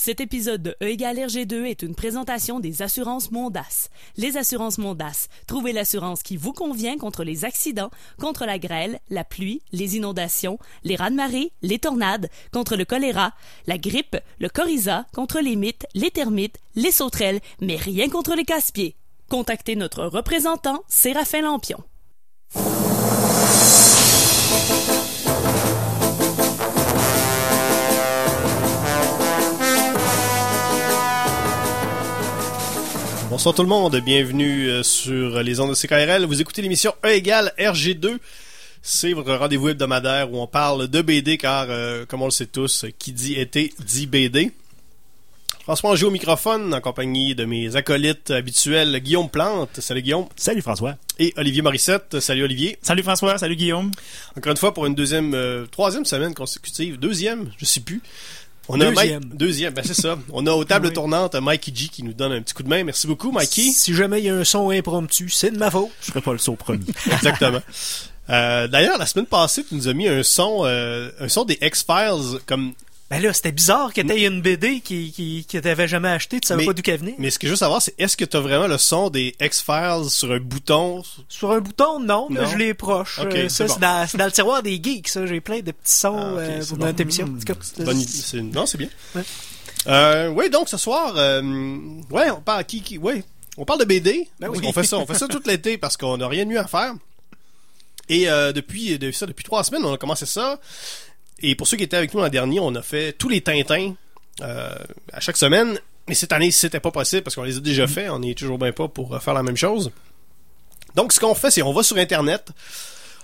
Cet épisode de E égale RG2 est une présentation des assurances Mondas. Les assurances Mondas, trouvez l'assurance qui vous convient contre les accidents, contre la grêle, la pluie, les inondations, les raz-de-marée, les tornades, contre le choléra, la grippe, le coryza, contre les mythes, les termites, les sauterelles, mais rien contre les casse-pieds. Contactez notre représentant, Séraphin Lampion. Bonsoir tout le monde, bienvenue euh, sur les ondes de CKRL. Vous écoutez l'émission E égale RG2. C'est votre rendez-vous hebdomadaire où on parle de BD car, euh, comme on le sait tous, qui dit été dit BD. François joue au microphone en compagnie de mes acolytes habituels Guillaume Plante. Salut Guillaume. Salut François. Et Olivier Morissette. Salut Olivier. Salut François, salut Guillaume. Encore une fois pour une deuxième, euh, troisième semaine consécutive, deuxième, je sais plus. On Deuxième. a Mike, deuxième, ben c'est ça. On a aux tables Oui. tournantes Mikey G qui nous donne un petit coup de main. Merci beaucoup Mikey. Si jamais il y a un son impromptu, c'est de ma faute. Je ferai pas le saut premier. Exactement. Euh, D'ailleurs, la semaine passée, tu nous as mis un son, euh, un son des X-Files comme. Ben là, c'était bizarre que t'aies une BD qui, qui, que t'avais jamais acheté, tu savais Mais- pas d'où qu'elle venait. Mais ce que je veux savoir, c'est est-ce que tu as vraiment le son des X-Files sur un bouton? Sur un bouton, non, mais Non? je l'ai proche. Euh, c'est bon. dans, le tiroir des geeks, ça. J'ai plein de petits sons Ah, euh, pour bon. notre émission. Bonne idée. Non, c'est bien. Ouais. Euh, oui, donc ce soir, ouais, on parle qui, qui, ouais, on parle de BD. Ben oui. On fait ça, on fait ça tout l'été parce qu'on n'a rien de mieux à faire. Et depuis, de ça, depuis trois semaines, on a commencé ça. Et pour ceux qui étaient avec nous l'an dernier, on a fait tous les Tintins euh, à chaque semaine. Mais cette année, c'était pas possible parce qu'on les a déjà Mm. fait. On n'est toujours bien pas pour euh, faire la même chose. Donc, ce qu'on fait, c'est on va sur Internet.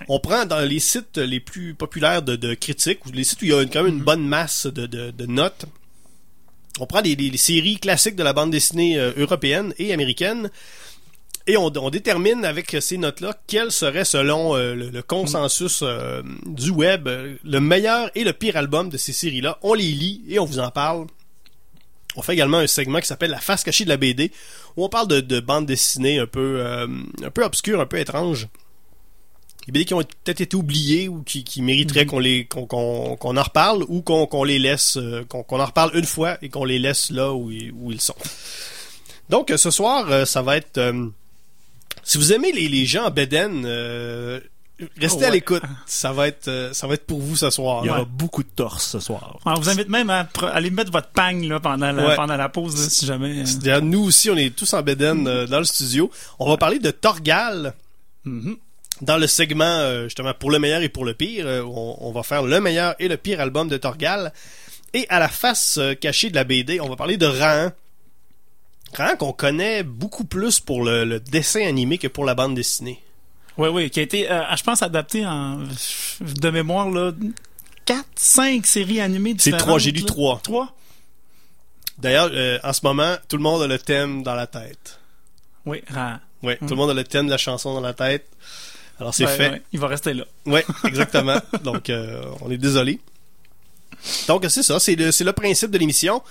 On prend dans les sites les plus populaires de, de critiques, ou les sites où il y a quand même une bonne masse de, de- de notes. On prend les, les- les séries classiques de la bande dessinée euh, européenne et américaine. Et on, on détermine avec ces notes-là quel serait, selon euh, le, le consensus euh, du web, euh, le meilleur et le pire album de ces séries-là. On les lit et on vous en parle. On fait également un segment qui s'appelle La face cachée de la BD, où on parle de, de bandes dessinées un peu, euh, un peu obscures, un peu étranges. Des BD qui ont peut-être été oubliées ou qui, qui mériteraient qu'on les qu'on qu'on qu'on en reparle ou qu'on qu'on les laisse qu'on qu'on en reparle une fois et qu'on les laisse là où, ils- où ils sont. Donc ce soir, ça va être si vous aimez les, les gens en Beden, euh, restez Oh, à l'écoute. Ça va être euh, ça va être pour vous ce soir. Il y aura Ouais. beaucoup de torse ce soir. On vous invite même à aller mettre votre pagne là, pendant, la, Ouais. pendant la pause, là, si jamais. euh, nous aussi, on est tous en Beden euh, dans le studio. On va parler de Torgal. mhm. dans le segment euh, justement pour le meilleur et pour le pire, on, on va faire le meilleur et le pire album de Torgal. Et à la face cachée de la BD, on va parler de Rahan. Rahan qu'on connaît beaucoup plus pour le, le dessin animé que pour la bande dessinée. Oui, oui, qui a été, euh, je pense, adapté en, de mémoire, là, 4, 5 séries animées C'est différentes. trois, j'ai lu là. trois. Trois? D'ailleurs, euh, en ce moment, tout le monde a le thème dans la tête. Oui, Ra- Ouais, tout le monde a le thème de la chanson dans la tête. Alors c'est ouais, fait. ouais, il va rester là. Ouais, exactement. Donc, euh, on est désolé. Donc, c'est ça, c'est le, c'est le principe de l'émission.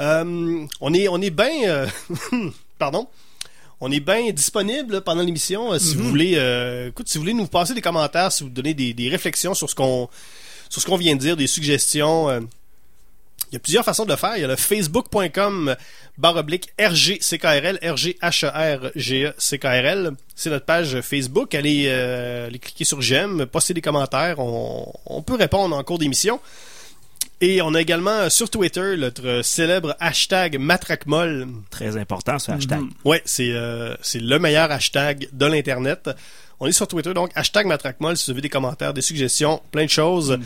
Euh, on est, on est bien, euh, pardon, on est bien disponible pendant l'émission. euh, Si vous voulez, euh, écoute, si vous voulez nous passer des commentaires, si vous donner des, des réflexions sur ce qu'on, sur ce qu'on vient de dire, des suggestions. il y a plusieurs façons de le faire. Il y a le facebook.com barre oblique RGCKRL, R-G-H-E-R-G-E-C-K-R-L. C'est notre page Facebook. Allez, euh, allez cliquer sur j'aime, postez des commentaires. On, on peut répondre en cours d'émission. Et on a également euh, sur Twitter notre célèbre hashtag matraquemol. Très important, ce hashtag. Mhm. Ouais, c'est euh, c'est le meilleur hashtag de l'internet. On est sur Twitter, donc hashtag matraquemol si vous avez des commentaires, des suggestions, plein de choses.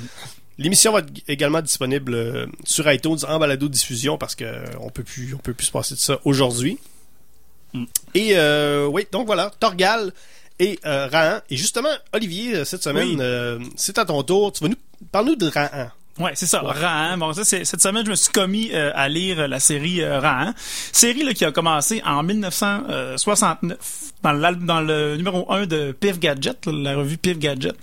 L'émission va être également disponible euh, sur iTunes en balado diffusion parce que euh, on peut plus on peut plus se passer de ça aujourd'hui. Mm. Et euh, oui, donc voilà, Torgal et euh, Rahan. Et justement, Olivier, euh, cette semaine, Oui. euh, c'est à ton tour. Tu vas nous parle-nous de Rahan. Ouais, c'est ça. Ouais. Rahan. Bon, ça, c'est, cette semaine, je me suis commis euh, à lire la série euh, Rahan. Série là, qui a commencé en 1969 dans, dans le numéro 1 de Pif Gadget, là, la revue Pif Gadget.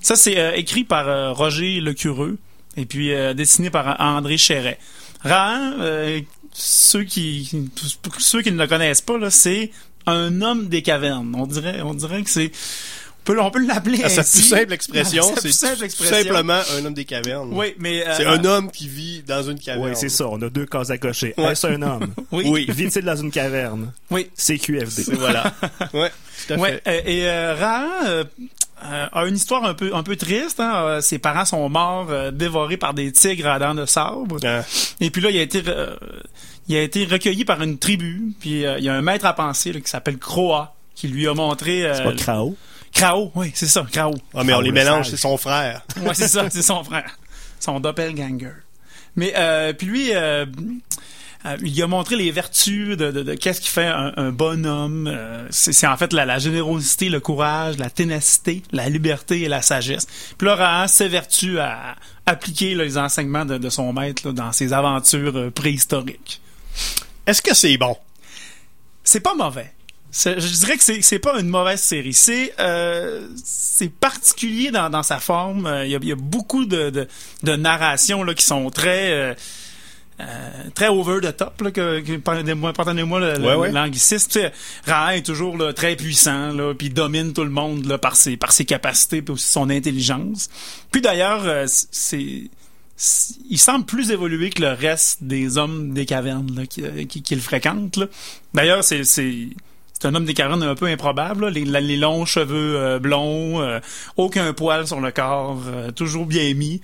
Ça, c'est euh, écrit par euh, Roger Lecureux et puis euh, dessiné par euh, André Chéret. Rahan, euh, ceux qui ceux qui ne le connaissent pas, là, c'est un homme des cavernes. On dirait, on dirait que c'est peut, on peut l'appeler sa ainsi. plus simple expression, À sa c'est plus simple tout expression. simplement un homme des cavernes. Oui, mais... euh, C'est un homme qui vit dans une caverne. Oui, c'est ça. On a deux cases à cocher. Ouais. Est-ce un homme? Oui. Oui, Vit-il dans une caverne? Oui. c'est CQFD. voilà. Ouais, tout à Ouais, fait. euh, et euh, Rahan euh, a une histoire un peu un peu triste. Hein? Euh, Ses parents sont morts euh, dévorés par des tigres à dents de sabre. Ah, Et puis là, il a été euh, il a été recueilli par une tribu. Puis euh, il y a un maître à penser là, qui s'appelle Croa qui lui a montré euh, C'est pas Krao? Krao. Oui, c'est ça, Krao. Ah, mais on les le mélange, c'est son frère. Ouais, c'est ça, c'est son frère, son doppelganger. Mais euh, puis lui, euh, euh, il a montré les vertus de, de, de qu'est-ce qui fait un, un bon homme. Euh, c'est, en fait la, la générosité, le courage, la ténacité, la liberté et la sagesse. Puis là, Rahan s'évertue à appliquer là, les enseignements de, de son maître là, dans ses aventures euh, préhistoriques. Est-ce que c'est bon? C'est pas mauvais. Je dirais que c'est pas une mauvaise série. C'est euh, c'est particulier dans, dans sa forme. Euh, Il y, a, il y a beaucoup de, de, de narrations là, qui sont très euh, euh, très over the top. Là, que, que- pardonnez-moi le- Ouais, ouais. l'anglicisme. Est toujours là, très puissant, là, puis il domine tout le monde là, par ses par ses capacités puis aussi son intelligence. Puis d'ailleurs, euh, c'est il semble plus évolué que le reste des hommes des cavernes là, qui, euh, qui, qui le fréquentent. D'ailleurs, c'est c'est un homme des cavernes un peu improbable. là. Les, la- les longs cheveux euh, blonds, euh, aucun poil sur le corps, euh, toujours bien mis.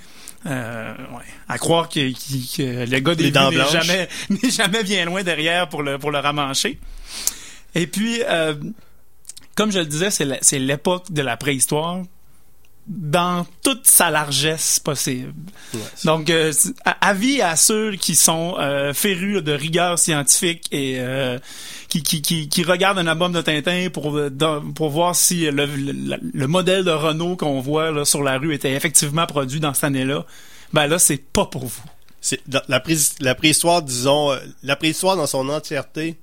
Euh, ouais. À croire que, que- que le gars des n'est jamais, n'est jamais bien loin derrière pour le, pour le ramancher. Et puis, comme je le disais, c'est l'époque de la préhistoire dans toute sa largesse possible. Ouais, Donc, euh, avis à ceux qui sont euh, férus de rigueur scientifique et euh, qui, qui, qui, qui regardent un album de Tintin pour, voir si le, le, le modèle de Renault qu'on voit là, sur la rue était effectivement produit dans cette année-là. Ben là, c'est pas pour vous. C'est la, la préhistoire, disons, la préhistoire dans son entièreté,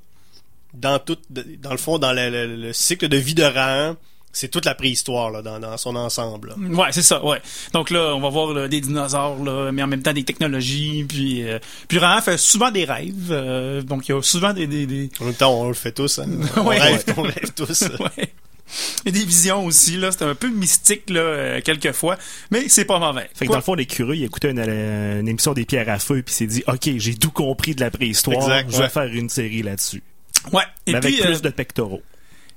dans tout, dans le fond, dans le cycle de vie de Rahan, c'est toute la préhistoire là, dans, dans son ensemble. là. Ouais, c'est ça, ouais. Donc là, on va voir là, des dinosaures, là, mais en même temps des technologies, puis euh, puis Rahan fait souvent des rêves, euh, donc il y a souvent des, des, des En même temps, on le fait tous. Hein. On Ouais. rêve, on rêve tous. ouais. Et des visions aussi, là, c'est un peu mystique, là, euh, quelquefois, mais c'est pas mauvais. Fait que Quoi- dans le fond, les curieux, il écoutait une, euh, une émission des pierres à feu puis s'est dit, OK, j'ai tout compris de la préhistoire. Exact, je vais ouais. faire une série là-dessus. Ouais. Et Mais avec plus euh, de pectoraux.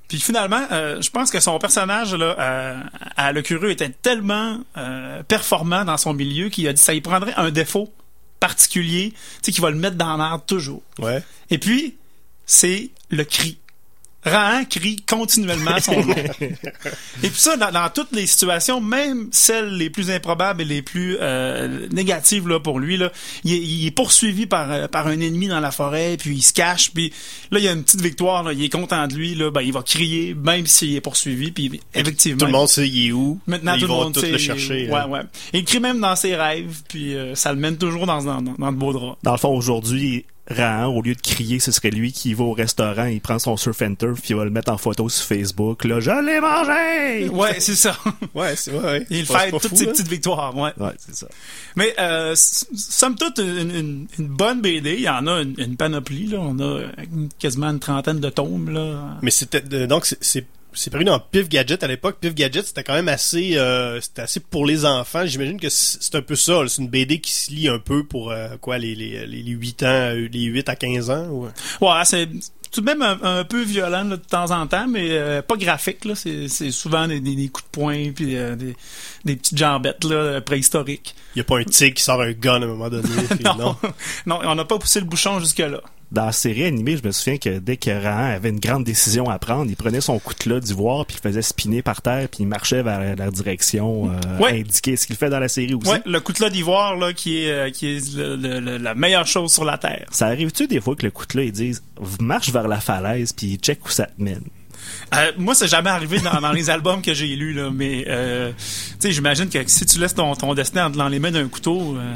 Puis finalement, euh, je pense que son personnage là, euh, à Le Curieux était tellement euh, performant dans son milieu qu'il a dit ça y prendrait un défaut particulier, tu sais, qui va le mettre dans la merde toujours. Ouais. Et puis, c'est le cri. Rahan crie continuellement son nom. Et puis ça, dans, dans toutes les situations, même celles les plus improbables et les plus euh, négatives là, pour lui, là, il, est, il est poursuivi par, euh, par un ennemi dans la forêt, puis il se cache, puis là, il y a une petite victoire, là, il est content de lui, là, ben, il va crier, même s'il est poursuivi, puis effectivement... Tout le monde sait il est où. Maintenant, Ils tout le vont monde tous sait- le chercher. Ouais, hein. ouais. Il crie même dans ses rêves, puis euh, ça le mène toujours dans, dans, dans de beaux draps. Dans le fond, aujourd'hui, Rahan, au lieu de crier, ce serait lui qui va au restaurant, il prend son surf and turf, puis il va le mettre en photo sur Facebook. Là, je l'ai mangé! Ouais, c'est ça. Ouais, c'est ouais, ouais. Il pas toutes fou, ses hein. petites victoires, ouais. Ouais, c'est ça. Mais euh, somme toute, une, une, une bonne BD, il y en a une, une panoplie, là. On a quasiment une trentaine de tomes, là. Mais c'était euh, donc c'est- c'est paru dans Pif Gadget à l'époque. Pif Gadget c'était quand même assez euh, c'était assez pour les enfants. J'imagine que c'est un peu ça. C'est une BD qui se lit un peu pour euh, quoi les les les 8 ans, euh, les 8 à 15 ans. Ou... Ouais, c'est tout de même un, un peu violent là, de temps en temps, mais euh, pas graphique, là. C'est c'est souvent des, des, des coups de poing, puis euh, des, des petites jambettes, là, préhistoriques. Il y a pas un tigre qui sort un gun à un moment donné. puis non. non? non, on n'a pas poussé le bouchon jusque-là. Dans la série animée, je me souviens que dès que Rahan avait une grande décision à prendre, il prenait son coutelas d'ivoire, puis il faisait spinner par terre, puis il marchait vers la direction euh, Ouais. indiquée. Ce qu'il fait dans la série aussi. Ouais, le coutelas d'ivoire, là, qui est, euh, qui est le- le- le- la meilleure chose sur la Terre. Ça arrive-tu des fois que le coutelas, ils disent « marche vers la falaise, puis check où ça te mène ». Euh, moi, c'est jamais arrivé dans, dans les albums que j'ai lus, là, mais euh, tu sais, j'imagine que si tu laisses ton, ton destin dans les mains d'un couteau. euh,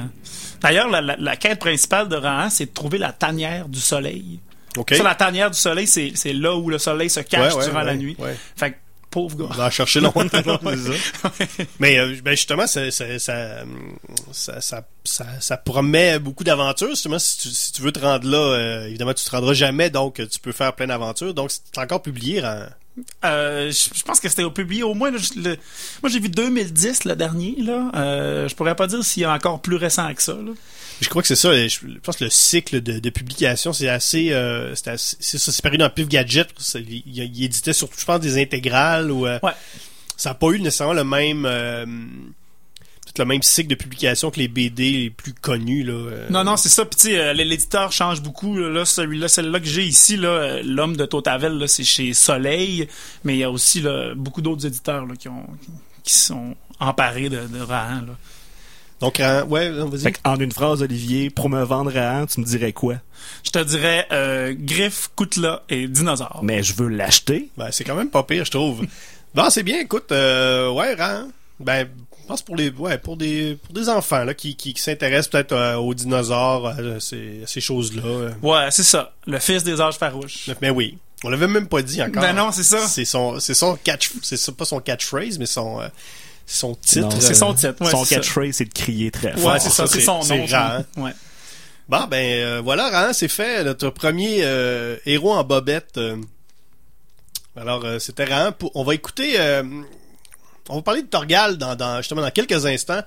D'ailleurs, la, la, la quête principale de Rahan, c'est de trouver la tanière du soleil. OK. Ça, la tanière du soleil, c'est c'est là où le soleil se cache Ouais, ouais, durant la nuit. ouais. Fait que, pauvre On gars. va en chercher longtemps. Mais euh, ben justement, ça, ça, ça, ça promet beaucoup d'aventures. Justement, si tu, si tu veux te rendre là, euh, évidemment, tu te rendras jamais, donc tu peux faire plein d'aventures. Donc, c'est encore publié en, Euh, je je pense que c'était au publié au moins. là, je- le- moi, j'ai vu 2010 le dernier. Là. Euh, je pourrais pas dire s'il y a encore plus récent que ça. Là. Je crois que c'est ça. Je pense que le cycle de, de publication, c'est assez, euh, c'est assez- c'est ça, c'est paru dans Pif Gadget. Il, il- éditait surtout, je pense, des intégrales ou euh, Ouais. ça n'a pas eu nécessairement le même, le même cycle de publication que les BD les plus connus là. euh. Non, non, c'est ça. Puis tu sais, euh, l'éditeur change beaucoup. Là, Là, celui-là, celle-là que j'ai ici, là, euh, l'homme de Totavel, là, c'est chez Soleil, mais il y a aussi là, beaucoup d'autres éditeurs là, qui ont qui sont emparés de, de Rahan. Là. Donc, euh, ouais, vas-y. En une phrase, Olivier, pour me vendre à tu me dirais quoi? Je te dirais euh, Griffe, Koutla et Dinosaure. Mais je veux l'acheter. Ben, c'est quand même pas pire, je trouve. non, c'est bien. Écoute, euh, ouais, Ran. Ben, je pense pour les, ouais, pour des, pour des enfants là qui, qui, qui s'intéressent peut-être euh, aux dinosaures, à ces, à ces choses-là. euh. Ouais, c'est ça. Le fils des âges farouches. Mais oui, on l'avait même pas dit encore. Ben non, c'est ça. C'est son, c'est son catch, c'est ça, pas son catchphrase, mais son, euh, son titre. C'est Euh, son titre. Ouais, Son catchphrase, c'est de crier très fort. Ouais, c'est ça, c'est son c'est nom. Rahan. son- Ouais. Bon, ben euh, voilà, Ran, c'est fait. Notre premier euh, héros en bobette. euh. Alors, euh, c'était. Pour- On va écouter... euh, on va parler de Torgal dans, dans- justement dans quelques instants.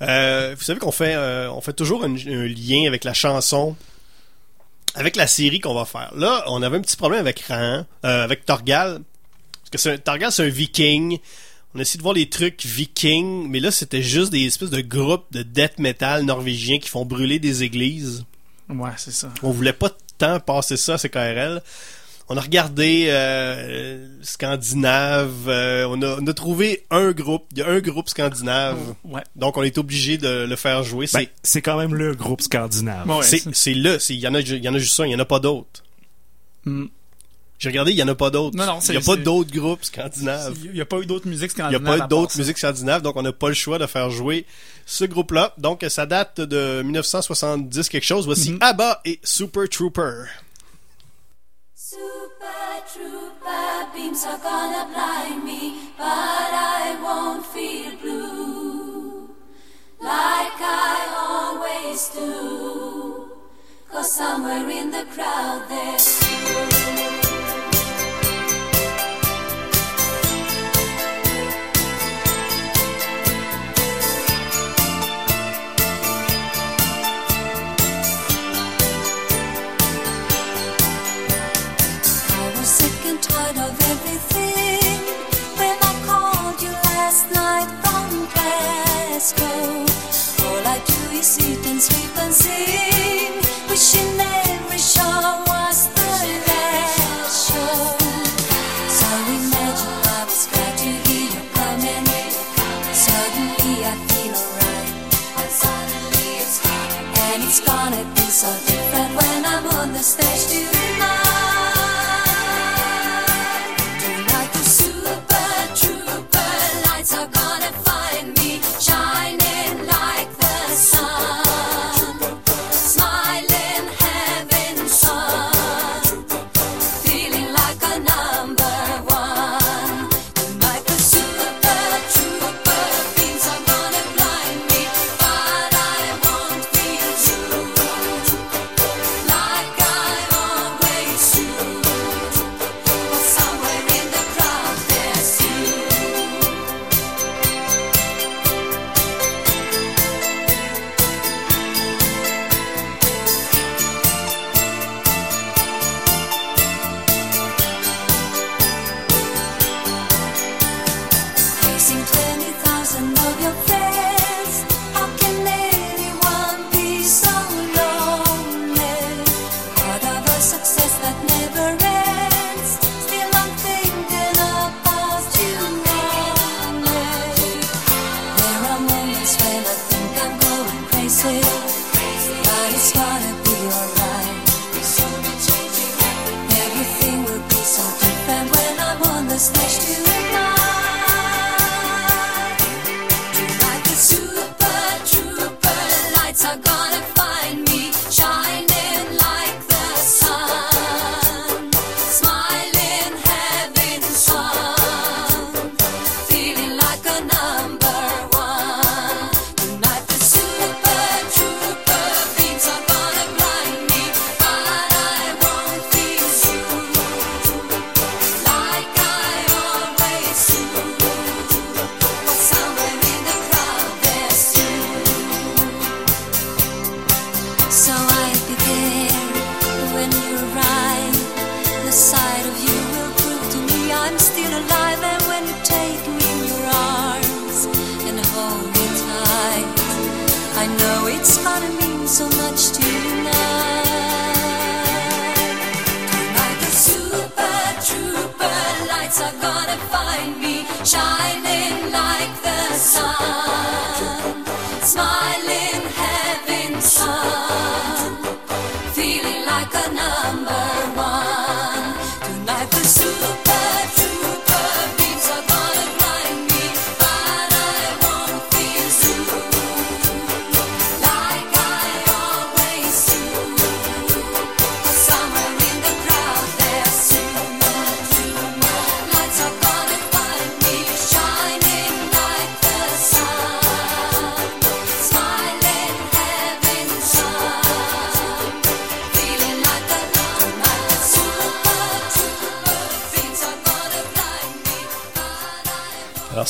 Euh, vous savez qu'on fait, euh, on fait toujours un, un lien avec la chanson, avec la série qu'on va faire. Là, on avait un petit problème avec Ran, euh, avec Torgal. Parce que c'est un- Torgal, c'est un viking. On a essayé de voir les trucs vikings, mais là, c'était juste des espèces de groupes de death metal norvégiens qui font brûler des églises. Ouais, c'est ça. On voulait pas tant passer ça à CKRL. On a regardé euh, scandinave. euh, on, a, on a trouvé un groupe. Il y a un groupe scandinave. Ouais. Donc on est obligé de le faire jouer. Ben, C'est c'est quand même le groupe scandinave. Ouais, c'est le. Il y en a il y en a juste un. Il y en a pas d'autres. Hmm. J'ai regardé. Il y en a pas d'autres. Non, non, Il y a pas d'autres groupes scandinaves. Il n'y a pas eu d'autres musiques Il n'y a scandinaves. pas eu d'autres musiques scandinaves, donc on n'a pas le choix de faire jouer ce groupe-là. Donc ça date de 1970 quelque chose. Voici Mhm. ABBA et Super Trooper. Super trooper beams are gonna blind me, but I won't feel blue like I always do. Cause somewhere in the crowd there's you.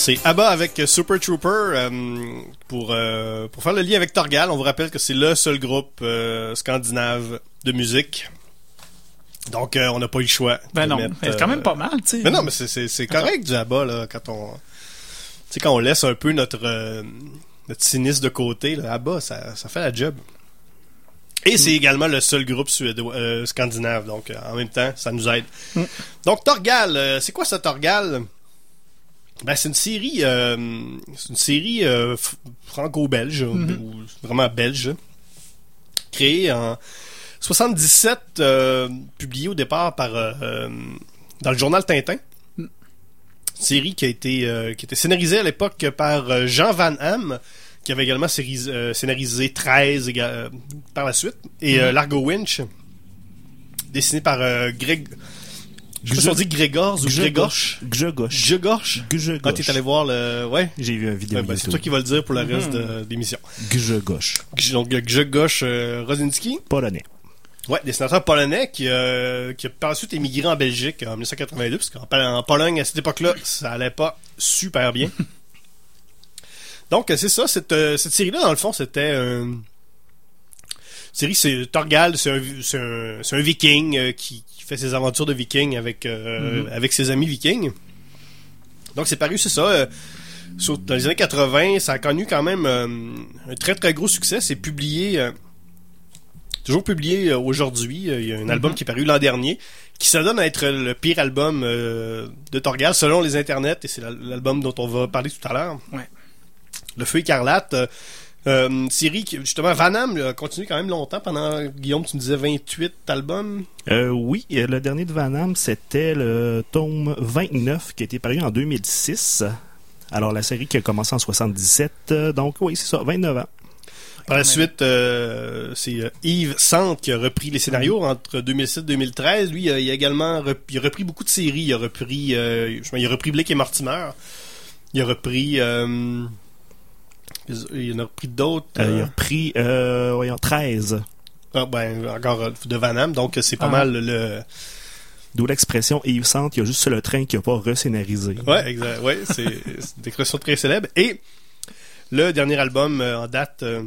C'est ABBA avec Super Trooper euh, pour euh, pour faire le lien avec Torgal. On vous rappelle que c'est le seul groupe euh, scandinave de musique. Donc on n'a pas eu le choix. Ben non, mettre, c'est quand même pas mal, tu sais. Mais non, mais c'est c'est c'est correct du ABBA là quand on tu sais quand on laisse un peu notre notre cynisme de côté, là, ABBA ça ça fait la job. Et c'est également le seul groupe suédois, euh, scandinave, donc euh, en même temps, ça nous aide. Mm. Donc Torgal, euh, c'est quoi ça Torgal? Ben, c'est une série, euh, c'est une série euh, franco-belge, ou vraiment belge, créée en 77, euh, publiée au départ par euh, dans le journal Tintin. Série qui a été qui a été scénarisée à l'époque par Jean Van Hamme, qui avait également scénarisé 13 éga- euh, par la suite, et euh, Largo Winch, dessiné par Greg. Je on dit Grégors ou Grégorche. Gjegosh. Gregorche. Gjegosh. Ah, t'es allé voir le. Ouais. J'ai vu une vidéo Ouais, ben, c'est toi qui vas le dire pour le reste de l'émission. Gjegosh. Donc, Gregorche euh, Rosinski. Polonais. Ouais, dessinateur polonais qui, euh, qui a par la suite émigré en Belgique en 1982, parce qu'en Pol- en Pologne, à cette époque-là, ça allait pas super bien. Donc, euh, c'est ça, cette, cette série-là, dans le fond, c'était euh, une série, c'est Torgal, c'est un, c'est un, un viking euh, qui, qui fait ses aventures de viking avec, euh, avec ses amis vikings. Donc, c'est paru, c'est ça. euh, sur- dans les années 80, ça a connu quand même euh, un très très gros succès. C'est publié, toujours publié aujourd'hui. Il y a un album qui est paru l'an dernier, qui se donne à être le pire album de Torgal selon les internets, et c'est l'al- l'album dont on va parler tout à l'heure. Ouais. Le Feu écarlate. Euh, une série qui, justement, Van Hamme là, a continué quand même longtemps pendant, Guillaume, tu me disais 28 albums. Euh, oui, euh, le dernier de Van Hamme, c'était le tome 29 qui a été paru en 2006. Alors, la série qui a commencé en 77. euh, donc, oui, c'est ça, 29 ans. Par la suite, euh, c'est Yves Sante qui a repris les scénarios entre 2007 et 2013. Lui, il a également rep- il a repris beaucoup de séries. Il a repris, euh, il a repris Blake et Mortimer. Il a repris, euh, il en a repris d'autres. Euh, il euh, a repris, euh, voyons, 13. ah, ben, encore euh, de Van Hamme. Donc, c'est pas Ah. mal le. D'où l'expression Yves Sante, il y a juste le train qui n'a pas rescénarisé. Ouais, exact. Ouais, c'est une expression très célèbre. Et le dernier album euh, en date euh,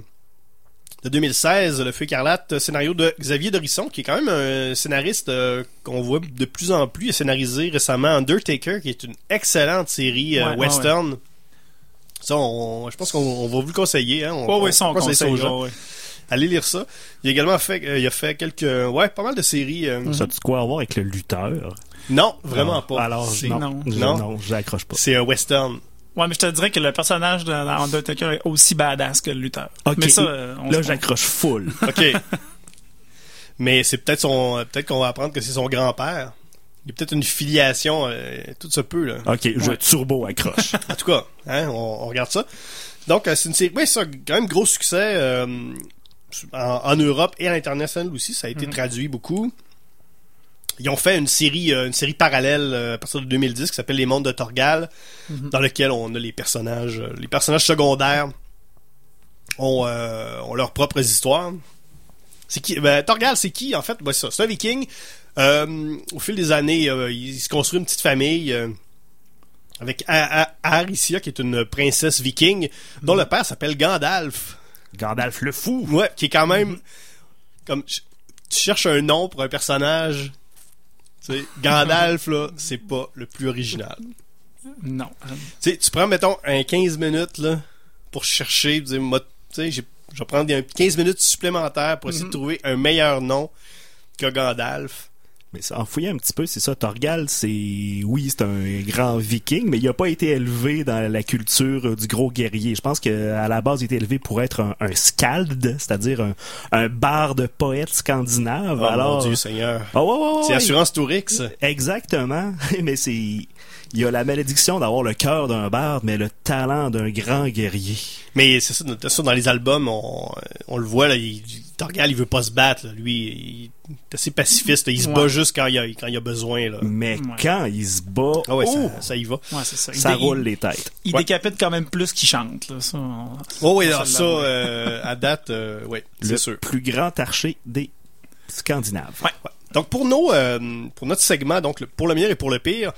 de 2016, Le Feu écarlate, euh, scénario de Xavier Dorisson, qui est quand même un scénariste euh, qu'on voit de plus en plus. Il a scénarisé récemment Undertaker, qui est une excellente série euh, Ouais, ouais, western. Ça, on- je pense qu'on on va vous le conseiller. Hein. On, Ouais, ouais, ça, on conseille ça aux gens. ouais. Allez lire ça. Il a également fait, euh, il a fait quelques, ouais, pas mal de séries. euh, Ça a-tu quoi à voir avec le lutteur? Non, vraiment Non. pas. Alors, non, non. je- Non. non, j'accroche pas. C'est un western. Ouais, mais je te dirais que le personnage de dans Undertaker est aussi badass que le lutteur. Ok. Mais ça, euh, on Là, j'accroche full. OK. Mais c'est peut-être son peut-être qu'on va apprendre que c'est son grand-père. Il y a peut-être une filiation euh, tout se peut là. Ok, je Ouais. turbo accroche. En tout cas, hein, on, on regarde ça. Donc euh, c'est une série ouais, ça quand même gros succès euh, en, en Europe et à l'international aussi, ça a été Mhm. traduit beaucoup. Ils ont fait une série euh, une série parallèle euh, à partir de 2010 qui s'appelle Les Mondes de Torgal Mhm. dans lequel on a les personnages euh, les personnages secondaires ont, euh, ont leurs propres histoires. C'est qui ben, Torgal, c'est qui en fait? Ben, c'est ça, c'est un viking. Euh, au fil des années, euh, il se construit une petite famille euh, avec A- A- Aricia, qui est une princesse viking, dont le père s'appelle Gandalf. Gandalf le fou. Ouais, qui est quand même comme tu cherches un nom pour un personnage. Tu sais, Gandalf là, c'est pas le plus original. Non. Tu sais, tu prends, mettons, un 15 minutes, là, pour chercher, tu sais, je vais prendre des 15 minutes supplémentaires pour essayer de trouver un meilleur nom que Gandalf. Mais ça, en fouillant un petit peu, c'est ça. Torgal, c'est oui, c'est un grand viking, mais il a pas été élevé dans la culture du gros guerrier. Je pense qu'à la base, il était élevé pour être un, un skald, c'est-à-dire un, un barde poète scandinave. Oh Alors, mon Dieu Seigneur. Ouais, ouais, C'est. Assurance Tourix. Exactement. mais c'est il y a la malédiction d'avoir le cœur d'un barde, mais le talent d'un grand guerrier. Mais c'est ça, dans les albums, on, on le voit, là, il, Torgal, il veut pas se battre, là. Lui, il est assez pacifiste. Il se Ouais. bat juste quand il y a, quand il y a besoin, là. Mais Ouais. quand il se bat, Ah ouais, oh, ça, ça y va. Ouais, c'est ça. Il roule il- les têtes. Il Ouais. décapite quand même plus qu'il chante. Là. Ça, on- Oh oui, alors ça, euh, à date, euh, ouais, Le c'est sûr. plus grand archer des Scandinaves. Ouais. Donc pour nos, euh, pour notre segment, donc le- pour le meilleur et pour le pire,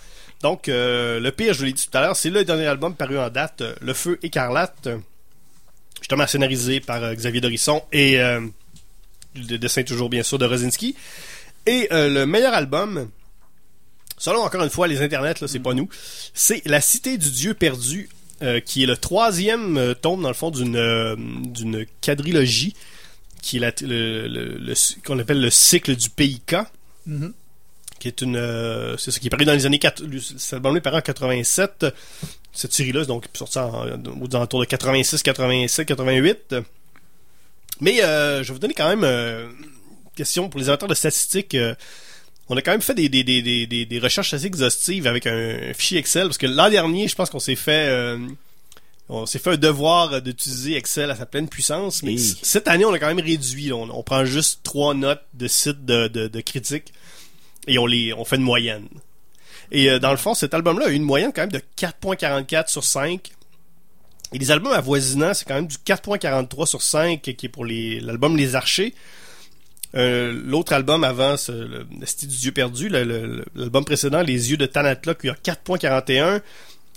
Donc, euh, le pire, je vous l'ai dit tout à l'heure, c'est le dernier album paru en date, euh, Le Feu écarlate, justement scénarisé par euh, Xavier Dorisson et euh, le dessin toujours bien sûr de Rosinski. Et euh, le meilleur album, selon encore une fois les internets, là, c'est pas nous, c'est La Cité du Dieu perdu, euh, qui est le troisième euh, tome dans le fond d'une euh, d'une quadrilogie, qui est la- le, le- le- qu'on appelle le cycle du PIK Mhm. qui est une c'est ce qui est paru dans les années 4 cet album est paru en 87 cette série là donc sorti en, aux alentours de 86 87 88 mais euh, je vais vous donner quand même euh, une question pour les amateurs de statistiques euh, on a quand même fait des, des, des, des, des- recherches assez exhaustives avec un, fichier Excel parce que l'an dernier je pense qu'on s'est fait on s'est fait un devoir d'utiliser Excel à sa pleine puissance, mais cette année, on a quand même réduit. On, on prend juste trois notes de sites de, de, de critiques et on les on fait une moyenne. Et euh, dans le fond, cet album-là a eu une moyenne quand même de 4.44 sur 5. Et les albums avoisinants, c'est quand même du 4.43 sur 5 qui est pour l'album Les Archers. Euh, L'autre album avant, ce- le, Style du Dieu perdu, l'album précédent, Les Yeux de Tanatla, qui a 4.41.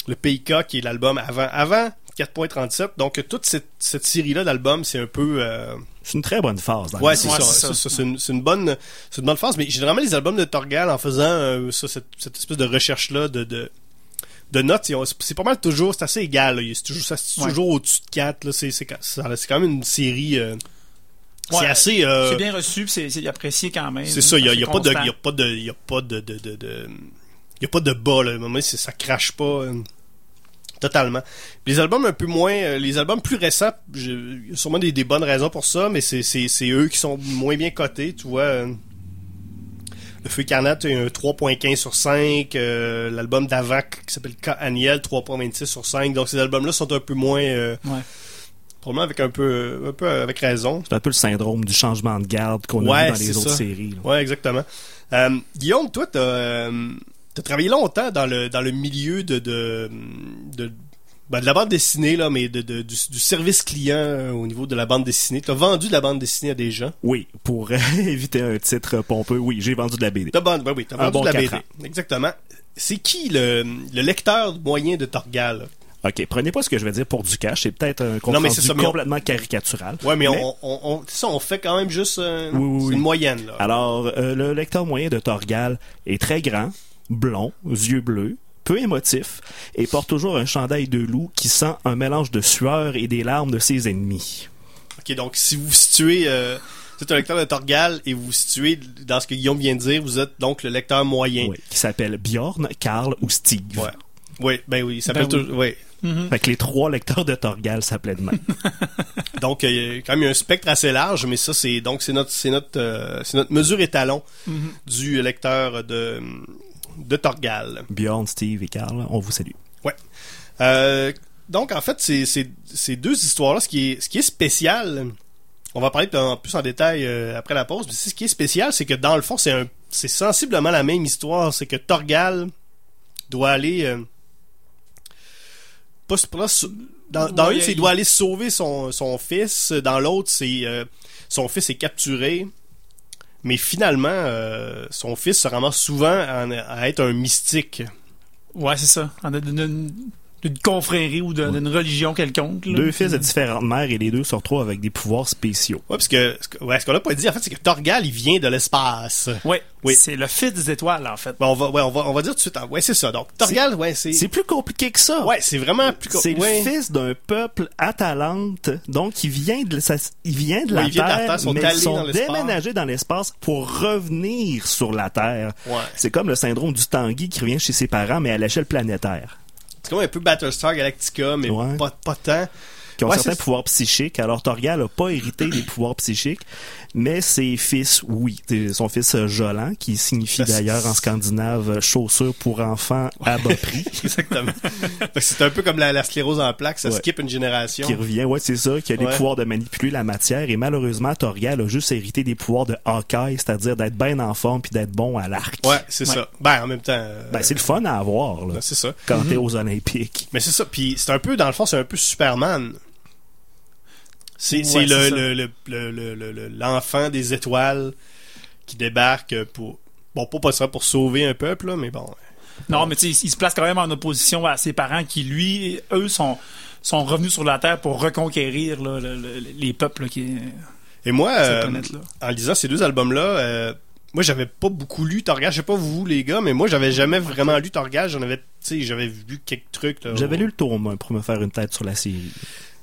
Le PIK, qui est l'album avant, avant 4.37. Donc toute cette, cette série-là d'albums, c'est un peu... euh, C'est une très bonne phase. Dans Ouais, le c'est Ouais, ça. c'est ça, c'est une, une bonne, c'est une bonne phase. Mais généralement, les albums de Torgal, en faisant euh, ça, cette, cette espèce de recherche-là de, de, de notes, c'est, pas mal toujours, c'est assez égal. là. C'est toujours, ça se situe Ouais. toujours au-dessus de 4. Là. C'est, quand- même une série. euh, c'est Ouais, assez. euh, C'est bien reçu, puis c'est apprécié quand même. c'est ça. Il y a, a pas de, a pas de, y a pas de, de, de, de- y a pas de bas là. Moment, ça crache pas. euh, Totalement. Les albums un peu moins, euh, les albums plus récents, il y a sûrement des, des bonnes raisons pour ça, mais c'est eux qui sont moins bien cotés, tu vois. Euh. Le Feu Carnat a un 3.15 sur 5, euh, l'album d'avant qui s'appelle. Aniel 3.26 sur 5, donc ces albums-là sont un peu moins, euh, Ouais. probablement avec un peu, un peu avec raison. C'est un peu le syndrome du changement de garde qu'on a Ouais, vu dans les autres ça. séries. là. Ouais, exactement. Euh, Guillaume, toi, t'as euh, t'as travaillé longtemps dans le dans le milieu de de, de, ben, de la bande dessinée là, mais de, de- du, du service client euh, au niveau de la bande dessinée. T'as vendu de la bande dessinée à des gens? Oui, pour éviter un titre pompeux, oui, j'ai vendu de la BD. Vendu, ben oui, t'as vendu bon de la BD. ans. Exactement. C'est qui le, le lecteur moyen de Torgal? OK, prenez pas ce que je vais dire pour du cash, c'est peut-être un compte Non, mais ça, mais on- complètement caricatural. Ouais, mais, on, on, ça, on fait quand même juste euh, Oui, oui, c'est oui. une moyenne là. Alors, euh, le lecteur moyen de Torgal est très grand, blond, yeux bleus, peu émotif, et porte toujours un chandail de loup qui sent un mélange de sueur et des larmes de ses ennemis. Ok, donc si vous vous situez, euh, vous êtes un lecteur de Torgal et vous vous situez dans ce que Guillaume vient de dire, vous êtes donc le lecteur moyen. Oui, qui s'appelle Bjorn, Karl ou Steve. Ouais. Oui, ben oui, il s'appelle Ben oui. toujours- ouais. Fait que les trois lecteurs de Torgal s'appelaient de même. Donc euh, il y a quand même un spectre assez large, mais ça c'est donc c'est notre c'est notre euh, c'est notre mesure étalon du lecteur de de Torgal. Bjorn, Steve et Karl, on vous salue. Euh, donc en fait c'est c'est ces deux histoires là ce qui est ce qui est spécial on va parler en plus en détail euh, après la pause mais ce qui est spécial c'est que dans le fond c'est un c'est sensiblement la même histoire. C'est que Torgal doit aller euh, pas, pas sau- dans, dans Ouais, une c'est il il- doit aller sauver son, son fils. Dans l'autre c'est euh, son fils est capturé mais finalement euh, son fils se ramasse souvent en- à être un mystique Ouais, c'est ça. D'une confrérie ou d'un- d'une religion quelconque. là. Deux fils de différentes mères et les deux se retrouvent avec des pouvoirs spéciaux. Ouais, parce que, ouais, ce qu'on a pas dit, en fait, c'est que Torgal, il vient de l'espace. Ouais, Oui. c'est le fils des étoiles, en fait. Bon, on va, ouais, on va, on va dire tout de suite. Ouais, c'est ça. Donc, Torgal, ouais, c'est, C'est plus compliqué que ça. ouais, c'est vraiment plus, co- C'est ouais. le fils d'un peuple atalante, donc il vient de, ça- il vient de Ouais, la il vient de la Terre, Terre, sont mais ils sont dans déménagés dans l'espace pour revenir sur la Terre. Ouais. C'est comme le syndrome du Tanguy qui revient chez ses parents, mais à l'échelle planétaire. C'est comme un peu Battlestar Galactica, mais Ouais. pas, pas tant. Qui ont Ouais, certains pouvoirs psychiques. Alors Torgal n'a pas hérité des pouvoirs psychiques, mais ses fils, oui. Son fils euh, Jolan, qui signifie d'ailleurs en scandinave euh, chaussures pour enfants à bas prix. Exactement. C'est un peu comme la, la sclérose en plaques, ça Ouais. skip une génération. qui revient, ouais, c'est ça, qui a les pouvoirs de manipuler la matière. Et malheureusement, Torgal a juste hérité des pouvoirs de Hawkeye, c'est-à-dire d'être bien en forme puis d'être bon à l'arc. Ouais, c'est Ouais. ça. Ben, en même temps. euh, Ben, c'est le fun à avoir, là, ben, c'est ça. quand t'es aux Olympiques. Mais c'est ça. Puis c'est un peu, dans le fond, c'est un peu Superman. C'est Ouais, le- ça. le- le- le- le- le- le- l'enfant des étoiles qui débarque pour. Bon, pas ça pour sauver un peuple, là, mais bon. Non, mais tu sais, il se place quand même en opposition à ses parents qui, lui, eux, sont, sont revenus sur la Terre pour reconquérir là, le- le- les peuples là, qui Et moi, euh, en lisant ces deux albums-là, euh, moi j'avais pas beaucoup lu Torgal. Je sais pas vous les gars, mais moi j'avais jamais vraiment lu Torgal. J'en avais, tu sais, j'avais vu quelques trucs. là. J'avais lu le tome pour me faire une tête sur la série.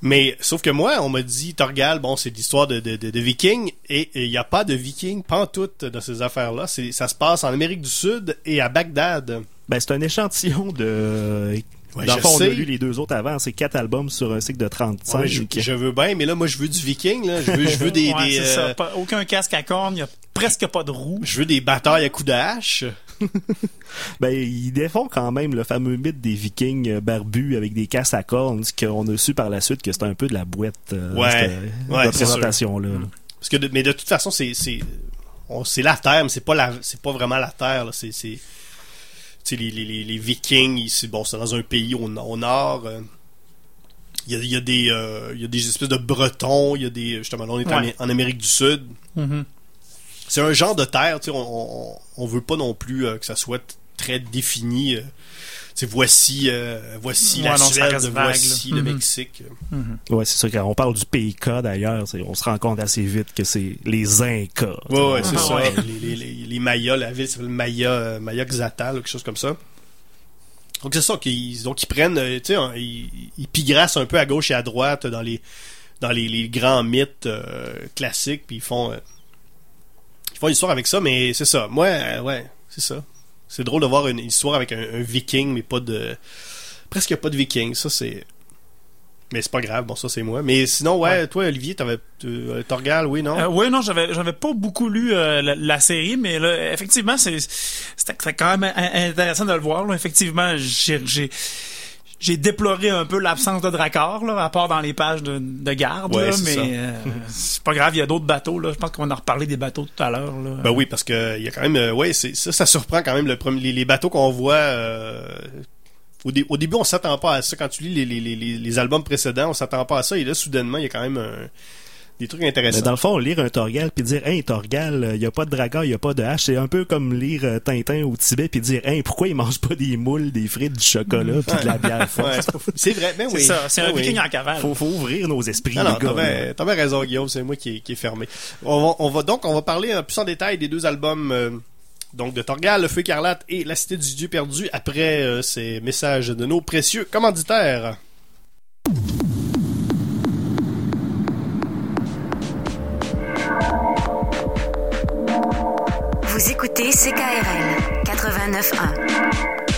Mais sauf que moi, on m'a dit Torgal, bon, c'est l'histoire de, de, de, de Vikings et il n'y a pas de Vikings pantoute dans ces affaires-là. C'est, ça se passe en Amérique du Sud et à Bagdad. Ben, c'est un échantillon de... Ouais, Dans je le fond, on a sais. lu les deux autres avant. C'est quatre albums sur un cycle de 35. Ouais, je, je veux bien, mais là, moi, je veux du Viking. Là. Je veux, je veux des, Ouais, des, euh, ça. Pas- aucun casque à cornes, il y a presque pas de roues. je veux des batailles à coups de hache. Ben, ils défont quand même le fameux mythe des vikings euh, barbus avec des casses à cornes, ce qu'on a su par la suite que c'était un peu de la boîte, euh, Ouais. cette, Ouais, c'est représentation-là. là. Parce que, de- mais de toute façon, c'est, c'est, on- c'est la terre, mais c'est pas la, c'est pas vraiment la terre. Là. C'est, c'est, tu sais, les, les, les, les Vikings, ils- c'est bon, c'est dans un pays au, au nord. euh, Il y, a, il y a des, euh, il y a des espèces de Bretons. Il y a des, justement, là, on est en- Ouais. en, Amérique du Sud. Mhm. C'est un genre de terre. Tu sais, on, on, on veut pas non plus euh, que ça soit très défini. euh, tu sais, voici, euh, voici Ouais, la non, Suède, vague, voici là. le Mhm. Mexique. Ouais, c'est ça. Quand on parle du PIK, d'ailleurs, on se rend compte assez vite que c'est les Incas. Ouais, ouais, c'est Ah, ça. ouais. Les, les, les, les Mayas, la ville s'appelle Maya, Maya Xatal, ou quelque chose comme ça. Donc c'est ça qu'ils donc ils prennent, euh, tu sais, ils, ils pigrassent un peu à gauche et à droite dans les dans les, les grands mythes euh, classiques, puis ils font ils font une histoire avec ça, mais c'est ça. Moi, euh, ouais, c'est ça. C'est drôle de voir une histoire avec un, un viking, mais pas de presque pas de viking. Ça c'est mais c'est pas grave, bon ça c'est moi. Mais sinon ouais, toi Olivier, t'avais euh, Torgal, oui non? Euh, oui, non, j'avais j'avais pas beaucoup lu euh, la, la série, mais là, effectivement, c'est c'était quand même in- intéressant de le voir. Là. Effectivement, j'ai j'ai déploré un peu l'absence de Drakkar, là, à part dans les pages de, de garde, Ouais, là, mais euh, c'est pas grave, il y a d'autres bateaux. Là. Je pense qu'on va en reparler des bateaux tout à l'heure. là. Ben oui, parce que il y a quand même, euh, ouais, c'est ça, ça surprend quand même le premier, les, les bateaux qu'on voit. euh, au, dé- au début, on s'attend pas à ça. Quand tu lis les, les, les, les- les albums précédents, on s'attend pas à ça. Et là, soudainement, il y a quand même un- des trucs Mais intéressants. dans le fond, lire un Torgal puis dire Hey Torgal, il y a pas de dragon, il y a pas de hache, c'est un peu comme lire euh, Tintin au Tibet puis dire Hey, pourquoi ils mangent pas des moules, des frites, du chocolat puis de la bière Ouais, forte. c'est vrai, ben c'est oui. ça, c'est un Ben oui. viking en cavale. Faut, faut ouvrir nos esprits, non, les gars. t'as bien, raison, Guillaume, c'est moi qui est, qui est fermé. On va, on va donc, on va parler un peu plus en détail des deux albums, euh, donc de Torgal, Le Feu écarlate et La Cité du Dieu perdu, après euh, ces messages de nos précieux commanditaires. Vous écoutez CKRL 89.1.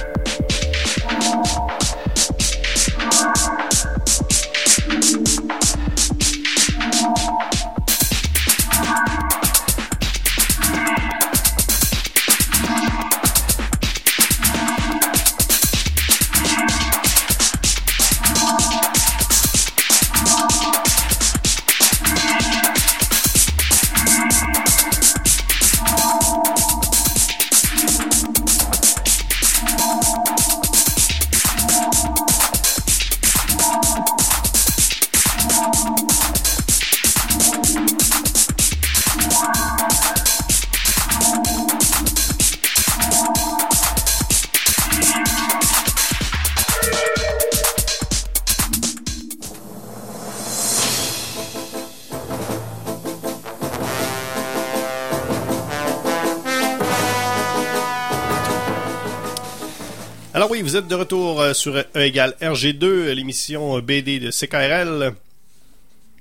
oui, vous êtes de retour euh, sur E égale RG2, euh, l'émission BD de CKRL.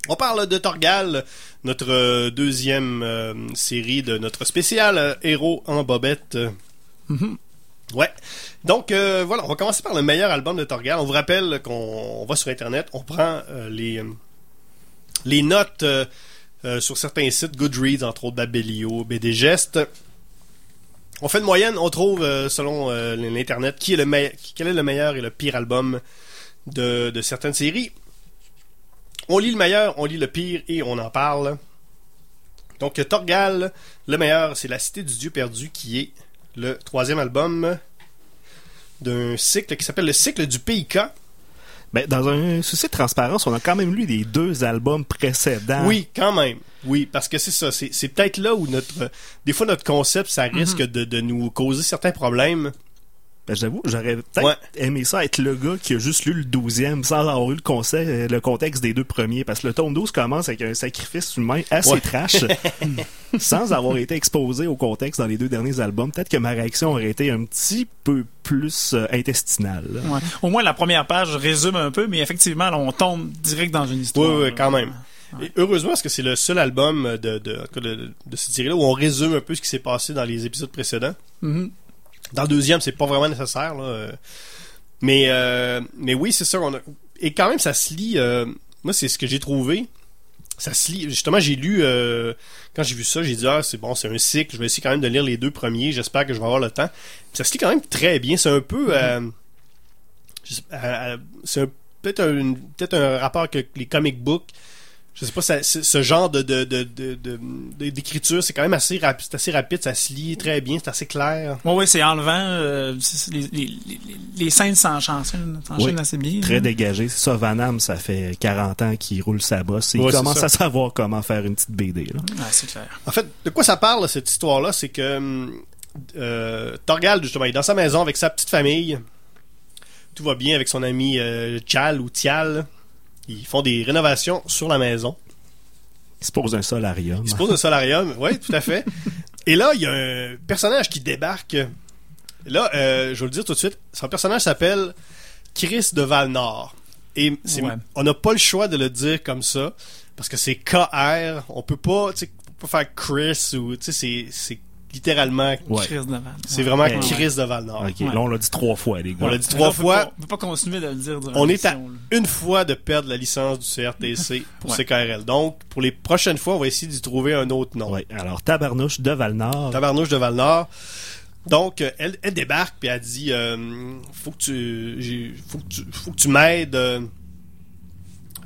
On parle de Torgal, notre euh, deuxième euh, série de notre spécial euh, Héros en bobette. Ouais. Donc euh, voilà, on va commencer par le meilleur album de Torgal. On vous rappelle qu'on on va sur Internet, on prend les, les notes sur certains sites, Goodreads, entre autres Babelio, BD Geste. On fait une moyenne, on trouve, euh, selon euh, l'Internet, qui est le quel est le meilleur et le pire album de, de certaines séries. On lit le meilleur, on lit le pire et on en parle. Donc, Torgal, le meilleur, c'est La Cité du Dieu perdu, qui est le troisième album d'un cycle qui s'appelle le cycle du PIK. Ben, dans un souci de transparence, on a quand même lu les deux albums précédents. Oui, quand même. Oui, parce que c'est ça. C'est, peut-être là où notre. Des fois, notre concept, ça risque de, de nous causer certains problèmes. Ben, j'avoue, j'aurais peut-être Ouais. aimé ça être le gars qui a juste lu le 12e sans avoir eu le, conseil, le contexte des deux premiers. Parce que le tome 12 commence avec un sacrifice humain assez Ouais. trash, sans avoir été exposé au contexte dans les deux derniers albums. Peut-être que ma réaction aurait été un petit peu plus euh, intestinale. Ouais. Au moins, la première page résume un peu, mais effectivement, là, on tombe direct dans une histoire. Oui, oui, quand même. Et heureusement, parce que c'est le seul album de, de, de, de cette série-là où on résume un peu ce qui s'est passé dans les épisodes précédents. Mhm. Dans le deuxième, c'est pas vraiment nécessaire, là. euh. Mais, euh, mais oui, c'est ça. On a... Et quand même, ça se lit. euh, Moi, c'est ce que j'ai trouvé. Ça se lit. Justement, j'ai lu. euh, Quand j'ai vu ça, j'ai dit, ah, c'est bon, c'est un cycle. Je vais essayer quand même de lire les deux premiers. J'espère que je vais avoir le temps. Ça se lit quand même très bien. C'est un peu. euh, c'est peut-être un, peut-être un rapport avec les comic books. Je sais pas, ça- ce genre de, de, de, de- de- de- d'écriture, c'est quand même assez rapide, c'est assez rapide, ça se lit très bien, c'est assez clair. Ouais, ouais, c'est enlevant. euh, les, les, les, les scènes s'enchaînent s'enchaînent Oui, assez bien. Très là. dégagé. C'est ça, Van Hamme, ça fait 40 ans qu'il roule sa bosse. et Ouais, il commence à savoir comment faire une petite BD. Là. Ouais, c'est clair. En fait, de quoi ça parle, cette histoire-là, c'est que euh, Torgal, justement, il est dans sa maison avec sa petite famille. Tout va bien avec son ami euh, Chal ou Tial. Ils font des rénovations sur la maison. Il se pose un solarium. Il se pose un solarium, oui, tout à fait. Et là, il y a un personnage qui débarque. Là, euh, je vais le dire tout de suite, son personnage s'appelle Chris de Valnor. Et Ouais. on n'a pas le choix de le dire comme ça, parce que c'est KR. On peut pas, tu sais, on peut pas faire Chris ou, tu sais, c'est- c'est littéralement, Ouais. Chris Devant. c'est vraiment Ouais. Chris de Valnor. Ok, Là, on l'a dit trois fois, les gars. On l'a dit trois fois. On peut pas continuer de le dire durant On est à là. une fois de perdre la licence du CRTC pour Ouais. CKRL. Donc, pour les prochaines fois, on va essayer d'y trouver un autre nom. Ouais. Alors, Tabarnouche de Valnor. Tabarnouche de Valnor. Donc, euh, elle, elle débarque puis elle dit euh, faut que tu faut que tu faut que tu m'aides. euh,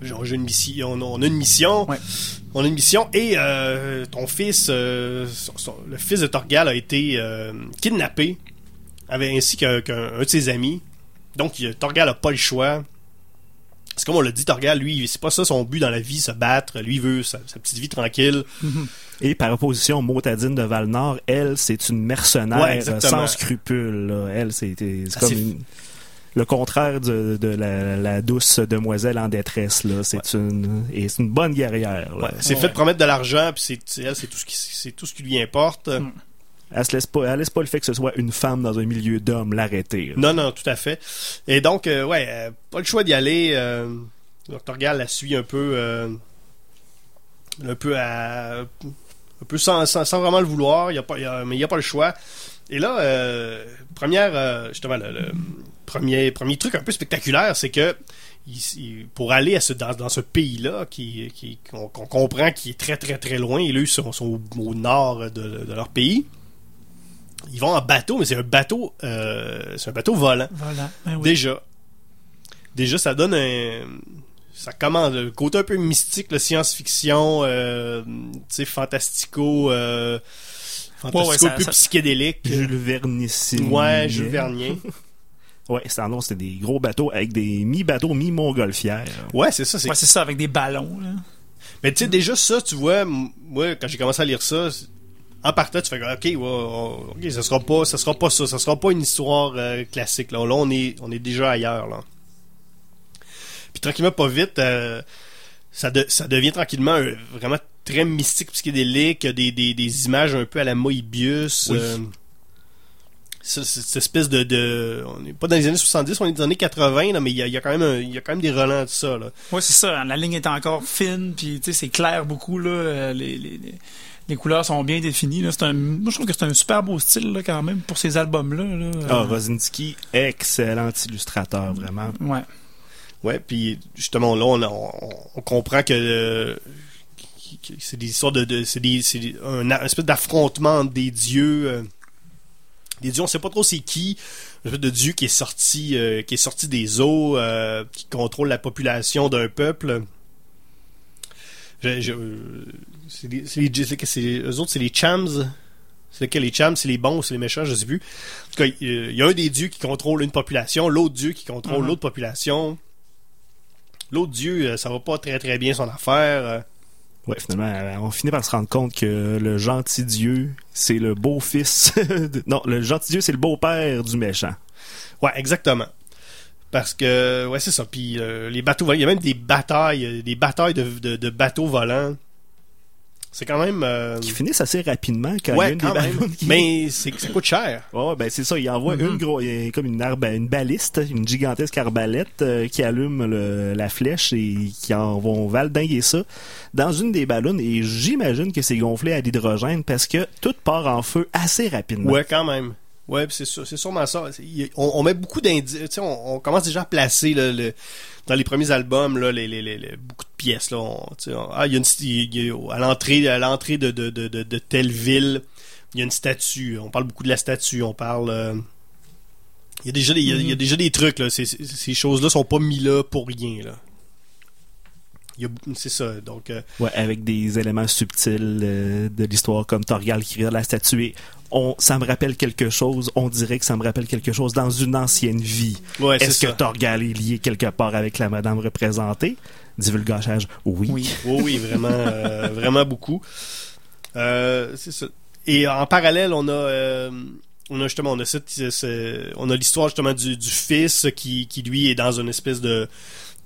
j'ai une mission, on a, on a une mission, Ouais. on a une mission et euh, ton fils, euh, son- son- le fils de Torgal a été euh, kidnappé, avec, ainsi qu'un qu'un- un de ses amis. Donc, Torgal a pas le choix. C'est comme on l'a dit, Torgal, lui, c'est pas ça son but dans la vie, se battre. Lui, il veut sa, sa petite vie tranquille. Et par opposition, Motadine de Valnor, elle, c'est une mercenaire Ouais, sans scrupules. là. Elle, c'est comme une- le contraire de, de la, la douce demoiselle en détresse. là. C'est une et c'est une bonne guerrière. Ouais, c'est Ouais. fait de promettre de l'argent, puis c'est c'est- elle, c'est tout ce qui c'est tout ce qui lui importe. Mm. Elle se laisse pas, elle laisse pas le fait que ce soit une femme dans un milieu d'hommes l'arrêter. là. Non, non, tout à fait. Et donc, euh, ouais, euh, pas le choix d'y aller. Euh, donc, Torgal la suit un peu, euh, un peu à, un peu sans, sans, sans vraiment le vouloir. Il y a pas, il y a- mais il y a pas le choix. Et là, euh, première, euh, justement, le, le premier, premier truc un peu spectaculaire, c'est que il- pour aller à ce, dans, dans ce pays-là, qui, qui, qu'on, qu'on comprend qui est très très très loin, et là, ils sont, sont au, au nord de, de leur pays. Ils vont en bateau, mais c'est un bateau, euh, c'est un bateau volant. Voilà. Ben oui. Déjà. Déjà, ça donne un. Ça commence. Le côté un peu mystique, le science-fiction, euh, tu sais, fantastico. Euh, fantastico, Ouais, ouais, ça- plus ça- psychédélique. Jules Vernissime. Ouais, Jules Vernien. Ouais, c'est non, c'était des gros bateaux avec des mi-bateaux, mi-montgolfières. Ouais, c'est ça. c'est Ouais, c'est ça, avec des ballons. Là. Mais tu sais, déjà, ça, tu vois, moi, quand j'ai commencé à lire ça, en partant, tu fais que, OK, ouais, ouais, ok, ça sera pas, ça sera pas ça, ça sera pas une histoire euh, classique. Là, là on, est, on est déjà ailleurs. Là. Puis tranquillement, pas vite, euh, ça, de- ça devient tranquillement euh, vraiment très mystique, psychédélique, des, des, des images un peu à la Moebius. Oui. Cette espèce de, de on n'est pas dans les années 70 on est dans les années 80 là, mais il y a, il y a quand même un- il y a quand même des relents de ça là. Ouais, c'est ça. La ligne est encore fine, puis tu sais, c'est clair beaucoup là. euh, Les, les, les, les couleurs sont bien définies. Là. C'est un, moi, je trouve que c'est un super beau style là, quand même pour ces albums-là. Là. Ah, Rosinski, excellent illustrateur, vraiment. ouais. Ouais, puis justement là on, on, on comprend que, euh, que c'est des histoires de, de c'est des c'est un, espèce d'affrontement entre des dieux euh, des dieux on sait pas trop c'est qui. De dieu qui est sorti euh, qui est sorti des eaux euh, qui contrôle la population d'un peuple. C'est eux autres c'est les chams. C'est lequel les chams? C'est les bons ou c'est les méchants? Je sais plus. En tout cas il il y a un des dieux qui contrôle une population l'autre dieu qui contrôle Mhm. l'autre population. L'autre dieu, euh, ça va pas très très bien son affaire. Ouais, finalement, euh, on finit par se rendre compte que le gentil Dieu, c'est le beau-fils. Non, le gentil Dieu, c'est le beau-père du méchant. Ouais, exactement. Parce que, ouais, c'est ça. Puis euh, les bateaux il y a même des batailles, euh, des batailles de, de, de bateaux volants. C'est quand même. euh, Qui finissent assez rapidement quand il y a ouais, une des quand même. qui... Mais c'est, ça coûte cher. Ouais, ben c'est ça. Il envoie Mm-hmm. une gros, il y a comme une, une baliste, une gigantesque arbalète euh, qui allume le- la flèche et qui en vont valdinguer ça dans une des ballons. Et j'imagine que c'est gonflé à l'hydrogène parce que tout part en feu assez rapidement. Ouais, quand même. Ouais, c'est sûr, c'est sûrement ça. On, on met beaucoup d'indices. On, on commence déjà à placer là, le, dans les premiers albums là, les, les, les, les- beaucoup de pièces. Là, On- on- ah, il y a une il y a- à l'entrée à l'entrée de, de, de, de, de telle ville, il y a une statue. On parle beaucoup de la statue. On parle. euh, il y a déjà des, il y a, il y a déjà des trucs là. Ces, choses-là sont pas mis là pour rien là. C'est ça. Donc. euh, Ouais, avec des éléments subtils euh, de l'histoire comme Torgal qui regarde la statue et on, ça me rappelle quelque chose, on dirait que ça me rappelle quelque chose dans une ancienne vie. ouais, Est-ce que ça. Torgal est lié quelque part avec la madame représentée? Divulgachage, oui. Oui. Vraiment, euh, vraiment beaucoup. Euh, c'est ça. Et en parallèle, on a, euh, on a justement, on a cette, ce- on a l'histoire justement du, du fils qui, qui lui est dans une espèce de,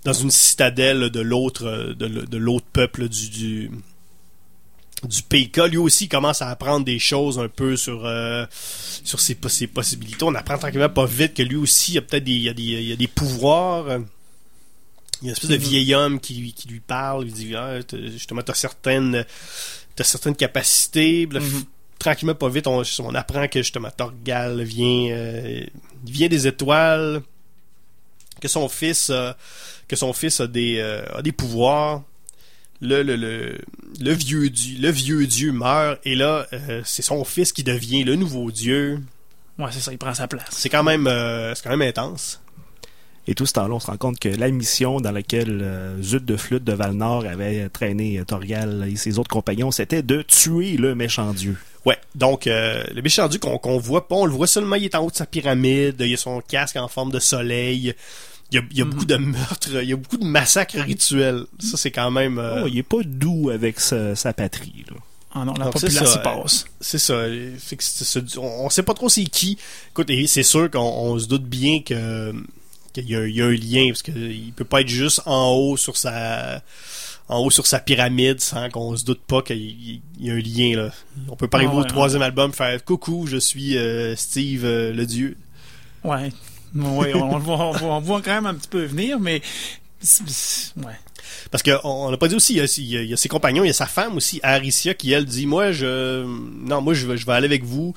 dans une citadelle de l'autre, de, l'autre peuple du, du, du PK. Lui aussi il commence à apprendre des choses un peu sur, euh, sur ses, poss- ses possibilités. On apprend tranquillement pas vite que lui aussi, il a peut-être des, il y a des, il y a des pouvoirs. il y a une espèce de vieil homme qui lui, qui lui parle, il dit ah, justement t'as certaines t'as certaines capacités. F- Tranquillement pas vite, on, on apprend que justement Torgal vient euh, vient des étoiles, que son fils que son fils a des euh, a des pouvoirs. Le, le, le, le vieux dieu le vieux dieu meurt et là euh, c'est son fils qui devient le nouveau dieu. Ouais, c'est ça, il prend sa place. C'est quand même euh, c'est quand même intense. Et tout ce temps-là, on se rend compte que la mission dans laquelle euh, Zut de Flûte de Valnor avait traîné euh, Torgal et ses autres compagnons, c'était de tuer le méchant dieu. Ouais, donc euh, le méchant dieu qu'on qu'on voit pas, on le voit seulement, il est en haut de sa pyramide, il a son casque en forme de soleil, il y a, y a beaucoup de meurtres, il y a beaucoup de massacres rituels. Ça, c'est quand même... euh, Oh, il est pas doux avec sa, sa patrie. Là. Ah non, la Donc, ça, passe. C'est ça. fait que on, on sait pas trop c'est qui. Écoute, c'est sûr qu'on on se doute bien que qu'il y, a un- il y a un lien parce que il peut pas être juste en haut sur sa en haut sur sa pyramide sans qu'on se doute pas qu'il y- a un lien là. On peut pas Ah arriver au ouais, troisième album faire coucou, je suis euh, Steve euh, le dieu. Ouais. Ouais, on, on, voit, on voit quand même un petit peu venir, mais. Ouais. Parce que on on n'a pas dit aussi, il y, a, ses compagnons, il y a sa femme aussi, Aricia, qui elle dit Moi je non, moi je je vais aller avec vous.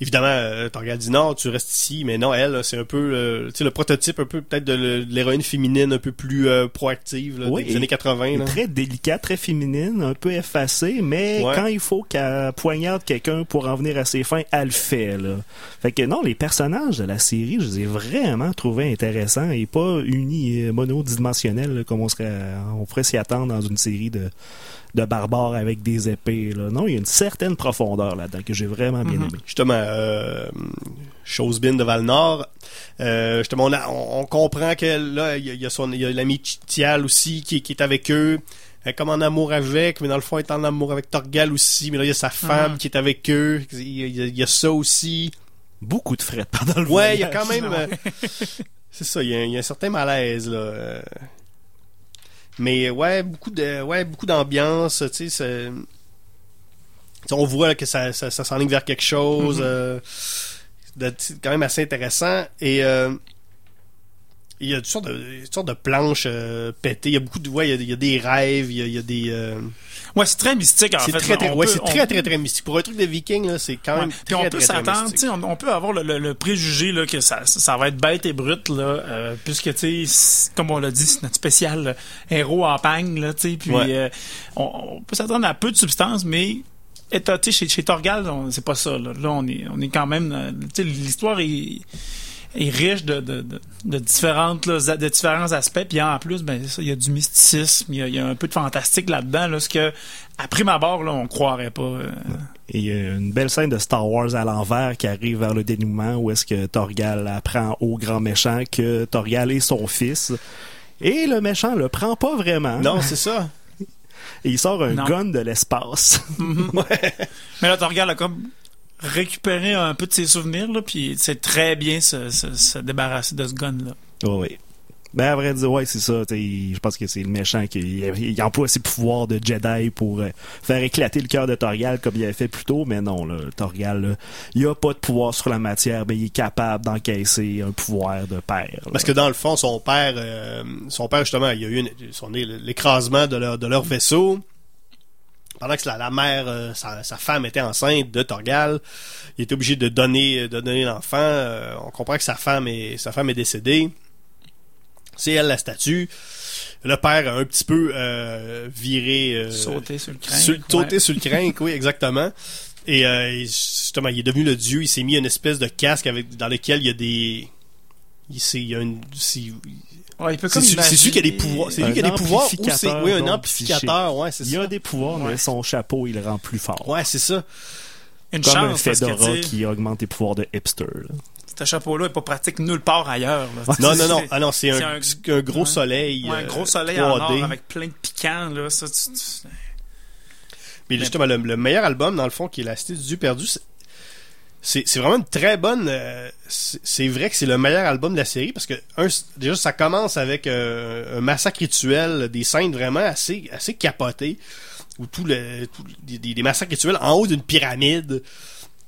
Évidemment, euh, Torgal dit non, tu restes ici, mais non, elle, c'est un peu euh, tu sais, le prototype un peu peut-être de l'héroïne féminine un peu plus euh, proactive là, Oui, des années 80. Elle est Là. très délicate, très féminine, un peu effacée, mais Ouais. quand il faut qu'elle poignarde quelqu'un pour en venir à ses fins, elle le fait. Là. Fait que non, les personnages de la série, je les ai vraiment trouvés intéressants et pas unis euh, monodimensionnels là, comme on serait on pourrait s'y attendre dans une série de de barbares avec des épées. Là. Non, il y a une certaine profondeur là-dedans que j'ai vraiment bien Mhm. aimé. Justement, euh, Chosebin de Valnor, euh, justement, on, a- on, on comprend que là, il y a, il y a son, il y a l'ami Tial aussi qui, qui est avec eux. Elle est comme en amour avec, mais dans le fond, elle est en amour avec Torgal aussi. Mais là, il y a sa femme Mhm. qui est avec eux. Il y a, il y ça aussi. Beaucoup de fret pendant le Ouais, il y a quand même. euh, c'est ça, il y, a, il y a un certain malaise là. Euh. Mais ouais, beaucoup de, ouais, beaucoup d'ambiance. Tu sais, on voit là, que ça, ça, ça s'enligne vers quelque chose. Euh, de- c'est quand même assez intéressant. Et euh, il y a toutes sortes de, toutes sortes de planches euh, pétées. Il y a beaucoup de, ouais, il y a, il y a des rêves. Il y a, il y a des. euh, Ouais, c'est très mystique en c'est fait. très, très, ouais, c'est on- très, très, très mystique. Pour un truc de viking, là, c'est quand Ouais. même Puis très, on peut s'attendre, on, on peut avoir le, le- le préjugé là, que ça, ça va être bête et brut, là, euh, puisque, tu sais, comme on l'a dit, c'est notre spécial euh, héros en pagne, là, tu sais, puis Ouais. euh, on, on peut s'attendre à peu de substance, mais et, chez, chez Torgal, c'est pas ça. Là, Là, on est, on est quand même, euh, l'histoire est est riche de, de, de, de différentes là, de différents aspects puis en plus ben ça, il y a du mysticisme il y a, il y a un peu de fantastique là-dedans là ce que à prime abord là on croirait pas euh, Et il y a une belle scène de Star Wars à l'envers qui arrive vers le dénouement où est-ce que Torgal apprend au grand méchant que Torgal est son fils. Et le méchant le prend pas vraiment. Non, c'est ça. Et il sort un Non. gun de l'espace. Mais là, regardes là, comme récupérer un peu de ses souvenirs, là, puis c'est très bien se, se, se débarrasser de ce gun-là. Oh, oui. Ben, à vrai dire, ouais, c'est ça. Je pense que c'est le méchant qui il emploie ses pouvoirs de Jedi pour euh, faire éclater le cœur de Torgal comme il avait fait plus tôt. Mais non, là, Torgal, là, il a pas de pouvoir sur la matière, ben il est capable d'encaisser un pouvoir de père. là. Parce que dans le fond, son père, euh, son père justement, il y a eu une- son- l'écrasement de leur, de leur vaisseau. Pendant que la, la mère, euh, sa, sa femme était enceinte de Torgal, il était obligé de donner, de donner l'enfant. Euh, on comprend que sa femme est, sa femme est décédée. C'est elle la statue. Le père a un petit peu euh, viré, euh, Sauter sur le crâne. sur- sauter sur le crin, oui, exactement. Et euh, justement, il est devenu le dieu. Il s'est mis une espèce de casque avec dans lequel il y a des, il, il y a une, Ouais, il peut c'est comme celui qui a des pouvoirs. C'est Un lui qui a des pouvoirs ou c'est oui un amplificateur, ouais, c'est Il ça. a des pouvoirs, Ouais. mais son chapeau, il le rend plus fort. Ouais, c'est ça. Une Comme un chance, que, Fedora qui augmente les pouvoirs de hipster. là. ce chapeau-là est pas pratique nulle part ailleurs. là. Non, non, non. c'est- Ah non, c'est un, un- un gros ouais. soleil. Ouais, un euh, gros soleil en 3D. or avec plein de piquants, là. Ça, tu- tu- Mais justement, le, le meilleur album, dans le fond, qui est La Cité du Dieu perdu, c'est- vraiment une très bonne. euh, c'est vrai que c'est le meilleur album de la série parce que déjà ça commence avec euh, un massacre rituel, des scènes vraiment assez assez capotées où tout le tout- des, massacres rituels en haut d'une pyramide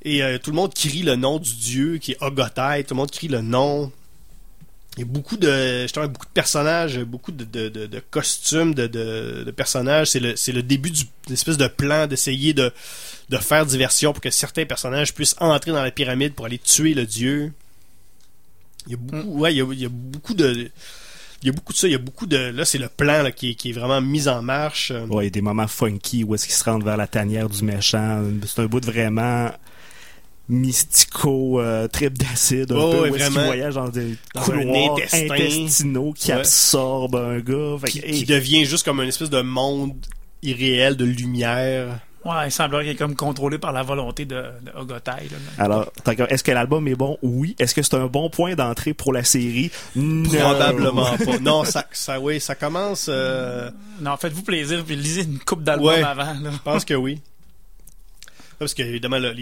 et euh, tout le monde crie le nom du dieu qui est Ogotai, tout le monde crie le nom. Il y a beaucoup de justement beaucoup de personnages, beaucoup de, de, de, costumes de, personnages. C'est le, le début du, d'une espèce de plan d'essayer de, de faire diversion pour que certains personnages puissent entrer dans la pyramide pour aller tuer le dieu. Il y a beaucoup, ouais, il y a, il y a beaucoup de, il y a beaucoup de ça. Il y a beaucoup de, là, c'est le plan là, qui, est, qui est vraiment mis en marche. Euh, Ouais, il y a des moments funky où est-ce qu'il se rentre vers la tanière du méchant. C'est un bout de vraiment mystico, euh, trip d'acide, un Oh, peu, ouais, où est-ce dans des Dans un couloirs intestin. intestinaux qui Ouais. absorbent un gars. Fait qui, devient juste comme une espèce de monde irréel de lumière. Ouais, il semblerait qu'il est comme contrôlé par la volonté de, de Ogotai, là. Alors, est-ce que l'album est bon? Oui. Est-ce que c'est un bon point d'entrée pour la série? Non. Probablement pas. Non, ça, ça, oui, ça commence. euh, Non, faites-vous plaisir, puis lisez une coupe d'albums Ouais. avant, là. Je pense que oui. Parce que évidemment, là,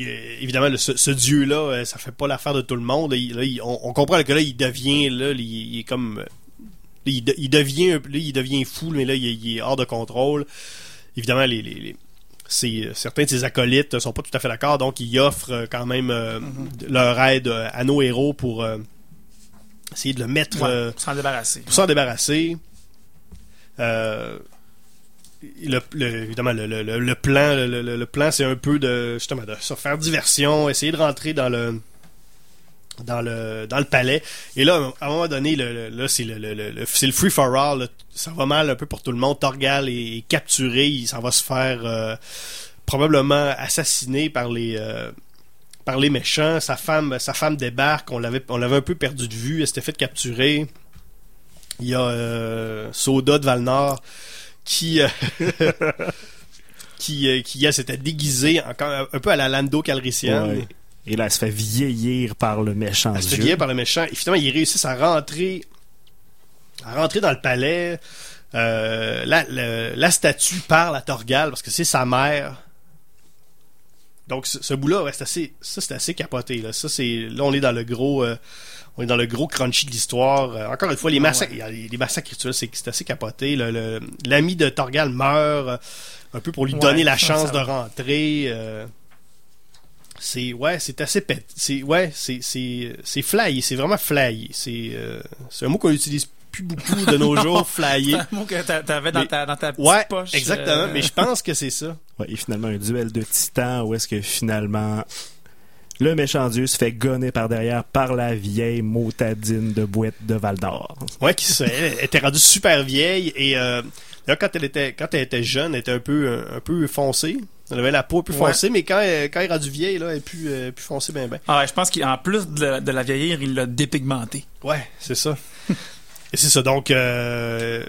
ce, ce dieu-là, euh, ça fait pas l'affaire de tout le monde. Il- là, il- on, on comprend que là, il devient, là, il, il est comme, là, il, de- il devient, un- là, il devient fou, mais là, il, il est hors de contrôle. Évidemment, les, les, les- ses- certains de ses acolytes sont pas tout à fait d'accord, donc ils offrent euh, quand même euh, leur aide euh, à nos héros pour euh, essayer de le mettre, Ouais, euh, s'en débarrasser. pour s'en débarrasser. Euh, le, le- évidemment, le, le- plan, le, plan, c'est un peu de justement de se faire diversion, essayer de rentrer dans le dans le dans le palais. Et là, à un moment donné, là, c'est le, c'est le free for all. Ça va mal un peu pour tout le monde. Torgal est, capturé, il s'en va se faire euh, probablement assassiner par les euh, par les méchants. Sa femme, sa femme débarque. On l'avait on l'avait un peu perdu de vue. Elle s'était fait capturer. Il y a euh, Soda de Valnor qui qui qui s'était déguisé encore un peu à la Lando Calrissian. Et là, elle se fait vieillir par le méchant Elle se fait guérir par le méchant. Et finalement, ils réussissent à rentrer à rentrer dans le palais. Euh, la, le- la statue parle à Torgal parce que c'est sa mère. Donc ce, ce bout-là, ouais, c'est assez, ça c'est assez capoté. Là. Ça c'est, là on est dans le gros, euh, on est dans le gros crunchy de l'histoire. Euh, encore une fois, les massacres, il y a les, massacres rituels, c'est, c'est assez capoté. L'ami de Torgal meurt, un peu pour lui Ouais, donner la chance de rentrer. C'est ouais, c'est assez pét. C'est ouais, c'est c'est c'est flyé, c'est vraiment flyé. C'est euh, c'est un mot qu'on utilise plus beaucoup de nos jours, flyé. C'est un mot que t'a- t'avais dans Mais- ta, dans ta petite Ouais, poche. exactement. euh, Mais je pense que c'est ça. Ouais, et finalement, un duel de titans où est-ce que finalement le méchant dieu se fait gonner par derrière par la vieille motadine de boîte de Val d'Or. Ouais, qui se- elle était rendue super vieille et euh, d'ailleurs, quand elle était quand elle était jeune, elle était un peu un, peu foncée. Elle avait la peau un peu Ouais. foncée, mais quand elle, quand elle est rendue vieille, là, elle est plus, euh, plus foncée ben ben. Ah ouais, je pense qu'en plus de la, de la vieillir, il l'a dépigmenté. Ouais, c'est ça. Et c'est ça. Donc, euh,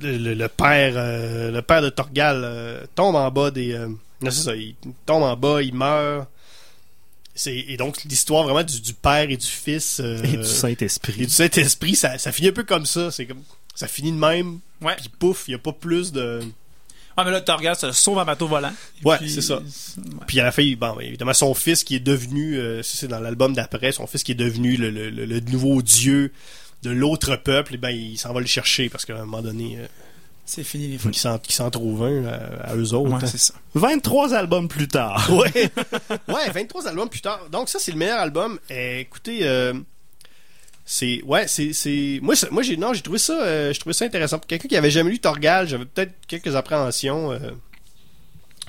le, père, euh, le père de Torgal euh, tombe en bas des. euh, non, c'est ça. Il tombe en bas, il meurt. C'est, et donc, l'histoire vraiment du, du père et du fils euh, Et du et Saint-Esprit. du Saint-Esprit, ça, ça finit un peu comme ça. C'est comme ça finit de même. Ouais. Puis pouf, il y a pas plus de. Ah, mais là, Torgal se sauve un bateau volant. Ouais, puis- c'est ça. ouais. Puis à la fin, bon, ben, évidemment, son fils qui est devenu, euh, ça, c'est dans l'album d'après, son fils qui est devenu le, le- nouveau dieu de l'autre peuple, et ben il s'en va le chercher parce qu'à un moment donné, euh, C'est fini les il faut folies. qu'il s'en, trouve un à, à eux autres. Ouais, c'est ça. 23 albums plus tard. Ouais. ouais, 23 albums plus tard. Donc ça c'est le meilleur album. Eh, écoutez euh, c'est ouais, c'est c'est moi moi j'ai non, j'ai trouvé ça euh, je trouvais ça intéressant. Pour quelqu'un qui avait jamais lu Torgal, j'avais peut-être quelques appréhensions euh,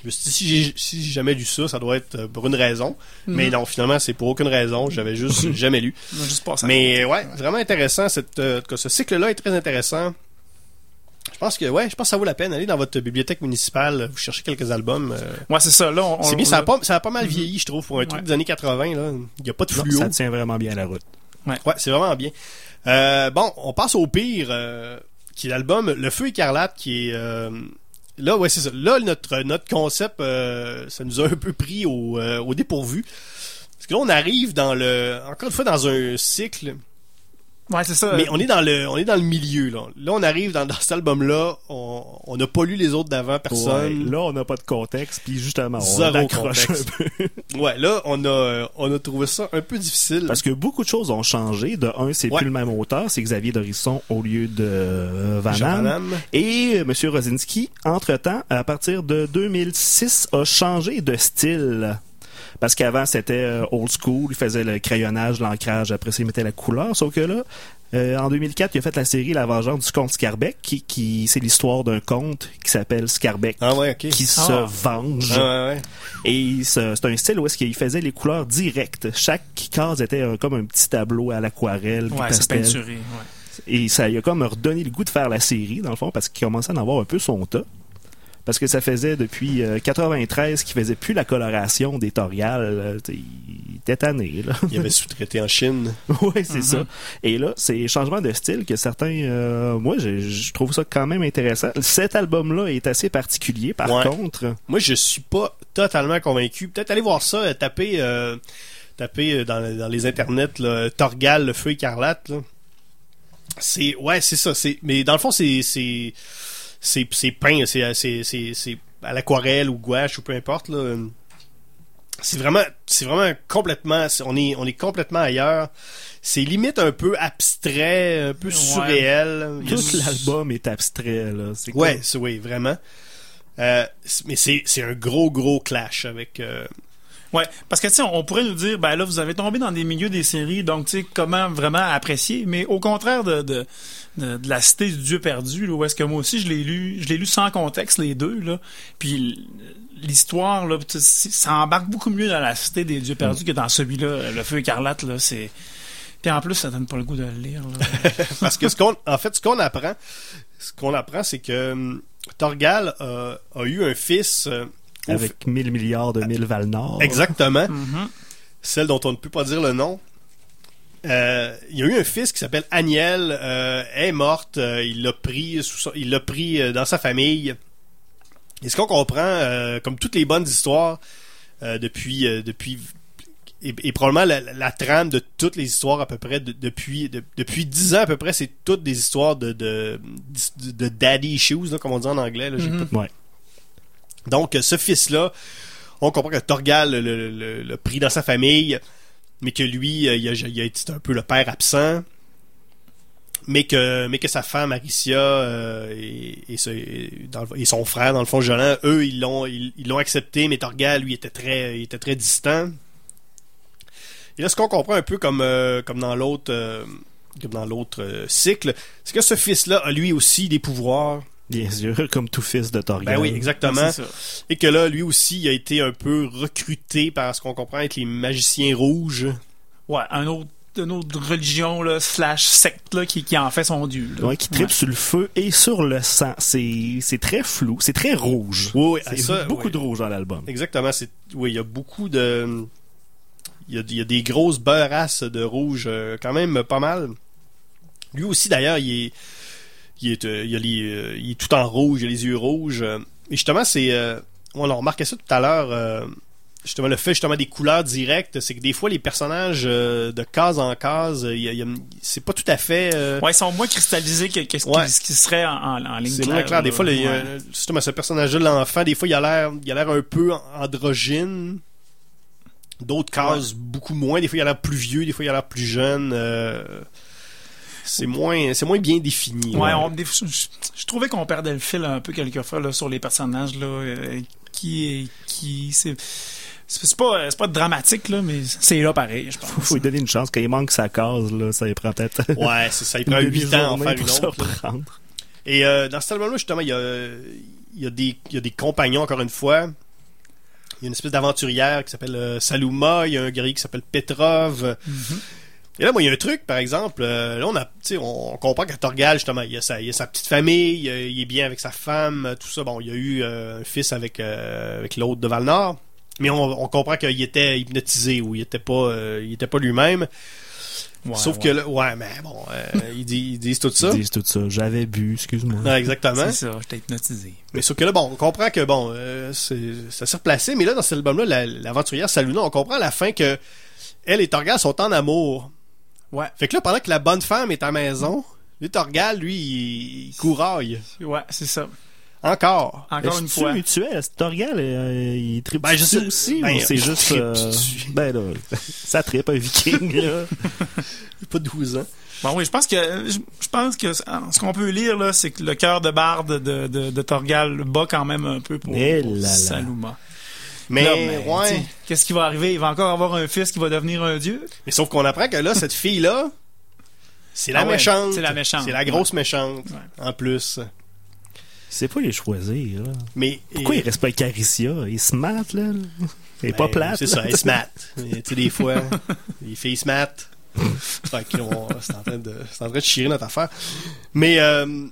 je me suis dit, si j'ai si j'ai jamais lu ça, ça doit être euh, pour une raison. Mais non, finalement, c'est pour aucune raison. J'avais juste jamais lu. Juste Mais ouais, vraiment intéressant. Cette, euh, ce cycle-là est très intéressant. Je pense que ouais, je pense que ça vaut la peine. Allez dans votre bibliothèque municipale, vous cherchez quelques albums. euh, Ouais, c'est ça. Là, on, c'est on- bien, ça a, pas, ça a pas mal vieilli, je trouve, pour un truc Ouais. des années 80. Là. Il n'y a pas de Non, fluo. ça tient vraiment bien la route. Ouais, c'est vraiment bien. Euh, bon, on passe au pire, euh, qui est l'album Le Feu écarlate, qui est... euh, là, ouais, c'est ça. Là, notre, notre concept, euh, ça nous a un peu pris au, au dépourvu. Parce que là, on arrive dans le... Encore une fois, dans un cycle... Ouais, c'est ça. Mais on est dans le, on est dans le milieu, là. Là, on arrive dans, dans cet album-là. On on n'a pas lu les autres d'avant, Ouais, personne. là, on n'a pas de contexte, puis justement, on accroche un peu. Ouais, là, on a, on a trouvé ça un peu difficile. Parce que beaucoup de choses ont changé. De un, c'est Ouais. plus le même auteur, c'est Xavier Dorisson au lieu de euh, Van Damme. Et euh, M. Rosinski, entre-temps, à partir de 2006, a changé de style. Parce qu'avant, c'était euh, old school, il faisait le crayonnage, l'ancrage, après ça, il mettait la couleur. Sauf que là, euh, en 2004, il a fait la série La Vengeance du comte Scarbeck, qui, qui c'est l'histoire d'un comte qui s'appelle Scarbeck, Ah ouais, qui Ah. se venge. Ah ouais, ouais. Et c'est un style où est-ce qu'il faisait les couleurs directes. Chaque case était comme un petit tableau à l'aquarelle, puis Ouais, c'est pastel. peinturé. Ouais. Et ça lui a comme redonné le goût de faire la série, dans le fond, parce qu'il commençait à en avoir un peu son tas. Parce que ça faisait depuis euh, 93 qu'il faisait plus la coloration des Toriales. euh, Il était tanné, là. Il avait sous-traité en Chine. ouais, c'est ça. Et là, c'est changement de style que certains... euh, moi, je, je trouve ça quand même intéressant. Cet album-là est assez particulier, par Ouais. contre. Moi, je suis pas totalement convaincu. Peut-être aller voir ça, euh, taper, euh, taper dans, dans les internets, là, Torgal, le feu écarlate. C'est, ouais, c'est ça. C'est, mais dans le fond, c'est, c'est, c'est, c'est peint, c'est, c'est, c'est, c'est à l'aquarelle ou gouache ou peu importe. Là. C'est vraiment, c'est vraiment complètement, on est, on est complètement ailleurs. C'est limite un peu abstrait, un peu Ouais. surréel. Tout l'album est abstrait, là. C'est Ouais, c'est oui, vraiment. Euh, mais c'est c'est un gros gros clash avec euh, Ouais, parce que tu sais, on pourrait nous dire, ben là, vous avez tombé dans des milieux des séries, donc tu sais, comment vraiment apprécier. Mais au contraire de, de, de, de la cité du Dieu perdu, là, où est-ce que moi aussi je l'ai lu, je l'ai lu sans contexte les deux là. Puis l'histoire là, ça embarque beaucoup mieux dans la cité des dieux perdus que dans celui-là, le feu écarlate là, c'est. Puis en plus, ça donne pas le goût de le lire. Là. parce que ce qu'on en fait ce qu'on apprend ce qu'on apprend c'est que hum, Torgal a, a eu un fils euh, Avec 1000 milliards de mille Val-Nord. Exactement. Mhm. Celle dont on ne peut pas dire le nom. Euh, il y a eu un fils qui s'appelle Aniel. Euh, elle est morte. euh, il l'a pris, sous son- il l'a pris euh, dans sa famille. Et ce qu'on comprend, euh, comme toutes les bonnes histoires, euh, depuis, euh, depuis, et, et probablement la, la- la trame de toutes les histoires à peu près de- depuis, de- depuis dix ans à peu près, c'est toutes des histoires de, de, de, de daddy issues, là, comme on dit en anglais. Là. Ouais. Donc, ce fils-là, on comprend que Torgal le, pris dans sa famille, mais que lui, euh, il a, un peu le père absent, mais que, sa femme, Aricia, euh, et, son frère, dans le fond, Jolan, eux, ils l'ont accepté, mais Torgal, lui, était très, il était très distant. Et là, ce qu'on comprend un peu comme, euh, dans l'autre... dans l'autre cycle, c'est que ce fils-là a lui aussi des pouvoirs. Bien sûr, comme tout fils de Torgal. Ben oui, exactement. Et que là, lui aussi, il a été un peu recruté par ce qu'on comprend être les magiciens rouges. Ouais, un autre, une autre religion là, slash secte là, qui, qui en fait son dieu. Là. Ouais, qui tripe sur le feu et sur le sang. C'est, c'est très flou, c'est très rouge. Oui, oui, C'est ça, beaucoup oui. de rouge dans l'album. Exactement. C'est, oui, il y a beaucoup de, il y a, il y a des grosses beurrasses de rouge, euh, quand même pas mal. Lui aussi, d'ailleurs, il est, il est, euh, il, a les, euh, il est tout en rouge, il a les yeux rouges. euh, et justement, c'est, on a remarqué ça tout à l'heure. justement le fait justement des couleurs directes, c'est que des fois les personnages euh, de case en case, euh, c'est pas tout à fait. euh, Ouais, ils sont moins cristallisés que, que ce, Ouais. qui, serait en, en, en ligne c'est moins clair. Des fois, le- Ouais. justement, ce personnage-là, l'enfant, des fois, il a l'air, il a l'air un peu androgyne. D'autres cases, beaucoup moins. Des fois, il a l'air plus vieux. Des fois, il a l'air plus jeune. C'est moins, c'est moins bien défini. Ouais, là. on- je, je trouvais qu'on perdait le fil un peu quelquefois là, sur les personnages là, euh, qui, qui, c'est, c'est pas, c'est pas dramatique là, mais c'est là pareil, je pense. Faut, faut lui donner une chance. Quand il manque sa case, là, ça lui prend peut-être Ouais, c'est ça. Il prend 8 ans à en faire une pour se autre. là. reprendre. Et euh, dans cet album-là, justement, il y a, il y, a des, il y a des compagnons, encore une fois. Il y a une espèce d'aventurière qui s'appelle euh, Saluma. Il y a un guerrier qui s'appelle Petrov. Et là, moi, il y a un truc, par exemple. euh, là, on a, comprend qu'à Torgal, justement, il y, a sa, il y a sa petite famille, il, y a- il est bien avec sa femme, tout ça. Bon, il y a eu euh, un fils avec, euh, avec l'autre de Valnor. Mais on, on comprend qu'il était hypnotisé ou il était pas, euh, il était pas lui-même. Ouais, Sauf ouais. que là, ouais, mais bon, euh, ils, disent, ils disent tout ça. Ils disent tout ça. J'avais bu, excuse-moi. Ouais, exactement. c'est ça, j'étais hypnotisé. Mais sauf que là, bon, on comprend que, bon, euh, ça s'est replacé, mais là, dans cet album-là, la- l'aventurière Saluna, on comprend à la fin que elle et Torgal sont en amour. Ouais, Fait que là, pendant que la bonne femme est à la maison, lui, Torgal, lui, il, il couraille. ouais, c'est ça. Encore. Encore une fois. mutuel? Est-ce que Torgal, euh, il tripe Ben, je sais- aussi? ben, ou c'est juste... euh, ben là, ça tripe un viking, là. Pas 12 ans. Bon, oui, je pense que je, pense que ce qu'on peut lire là, c'est que le cœur de barde de, de, de Torgal bat quand même un peu pour, Eh pour là. Saluma. Mais, Là, mais, ouais. Qu'est-ce qui va arriver? Il va encore avoir un fils qui va devenir un dieu? Mais sauf qu'on apprend que là, cette fille-là, c'est la Ah ouais, méchante. c'est la méchante. C'est la grosse méchante. Ouais. En plus. C'est pas les choisir, là. Mais. Pourquoi et- il reste pas Caricia? Il se mate, là. Il est Ben, pas plate. C'est ça, il se mate. Tu sais, des fois, les filles se matent. Fait qu'on- c'est en train de, c'est en train de chier notre affaire. Mais, euh,